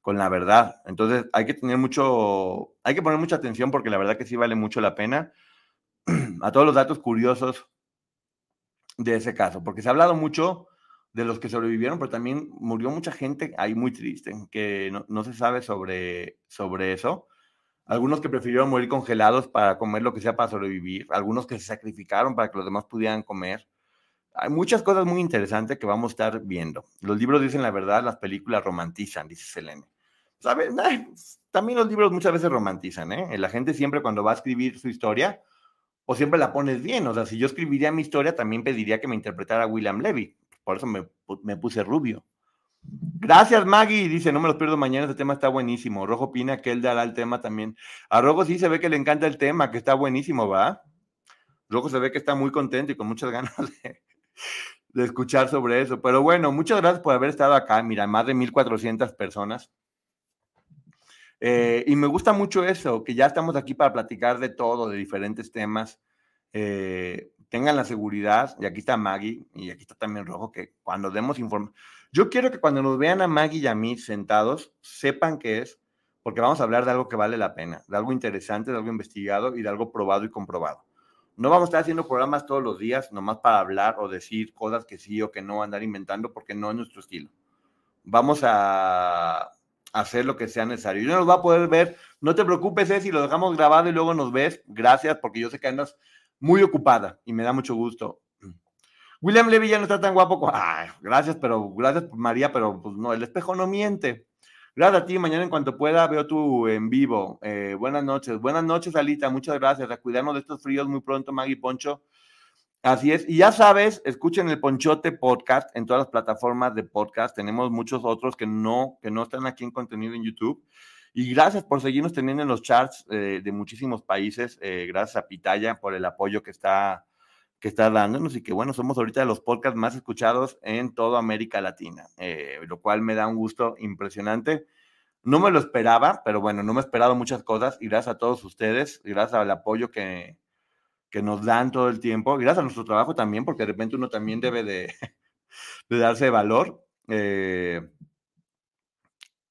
con la verdad. Entonces hay que tener mucho, hay que poner mucha atención porque la verdad que sí vale mucho la pena a todos los datos curiosos de ese caso, porque se ha hablado mucho de los que sobrevivieron, pero también murió mucha gente ahí muy triste, que no, no se sabe sobre, sobre eso algunos que prefirieron morir congelados para comer lo que sea para sobrevivir, algunos que se sacrificaron para que los demás pudieran comer. Hay muchas cosas muy interesantes que vamos a estar viendo. Los libros dicen la verdad, las películas romantizan, dice Selene. ¿Sabes? También los libros muchas veces romantizan, ¿eh? La gente siempre cuando va a escribir su historia, o siempre la pones bien. O sea, si yo escribiría mi historia, también pediría que me interpretara William Levy. Por eso me, me puse rubio. Gracias, Maggie. Dice, no me los pierdo mañana, este tema está buenísimo. Rojo opina que él dará el tema también. A Rojo sí se ve que le encanta el tema, que está buenísimo, ¿va? Rojo se ve que está muy contento y con muchas ganas de, escuchar sobre eso. Pero bueno, muchas gracias por haber estado acá. Mira, más de 1400 personas. Eh, y me gusta mucho eso, que ya estamos aquí para platicar de todo, de diferentes temas. Eh, tengan la seguridad, y aquí está Maggie, y aquí está también Rojo, que cuando demos información yo quiero que cuando nos vean a Maggie y a mí sentados, sepan qué es, porque vamos a hablar de algo que vale la pena, de algo interesante, de algo investigado y de algo probado y comprobado. No vamos a estar haciendo programas todos los días, nomás para hablar o decir cosas que sí o que no, andar inventando, porque no es nuestro estilo. Vamos a hacer lo que sea necesario. Y no nos va a poder ver, no te preocupes, si lo dejamos grabado y luego nos ves. Gracias, porque yo sé que andas muy ocupada y me da mucho gusto. William Levy ya no está tan guapo. Como, gracias, pero gracias María, pero pues no, el espejo no miente. Gracias a ti, mañana en cuanto pueda veo tú en vivo. Eh, buenas noches, buenas noches, Alita, muchas gracias. A cuidarnos de estos fríos muy pronto, Maggie Poncho. Así es, y ya sabes, escuchen el Ponchote Podcast en todas las plataformas de podcast. Tenemos muchos otros que no, que no están aquí en contenido en YouTube. Y gracias por seguirnos teniendo en los charts eh, de muchísimos países. Eh, gracias a Pitaya por el apoyo que está que está dándonos y que bueno, somos ahorita de los podcasts más escuchados en toda América Latina, eh, lo cual me da un gusto impresionante. No me lo esperaba, pero bueno, no me he esperado muchas cosas y gracias a todos ustedes, gracias al apoyo que, que nos dan todo el tiempo, gracias a nuestro trabajo también, porque de repente uno también debe de, de darse valor. Eh,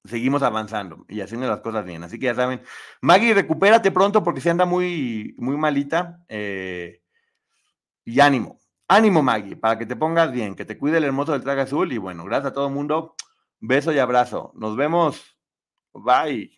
seguimos avanzando y haciendo las cosas bien. Así que ya saben, Maggie, recupérate pronto porque se anda muy, muy malita. Eh, y ánimo, ánimo Maggie, para que te pongas bien, que te cuide el hermoso del traje azul y bueno, gracias a todo el mundo, beso y abrazo. Nos vemos. Bye.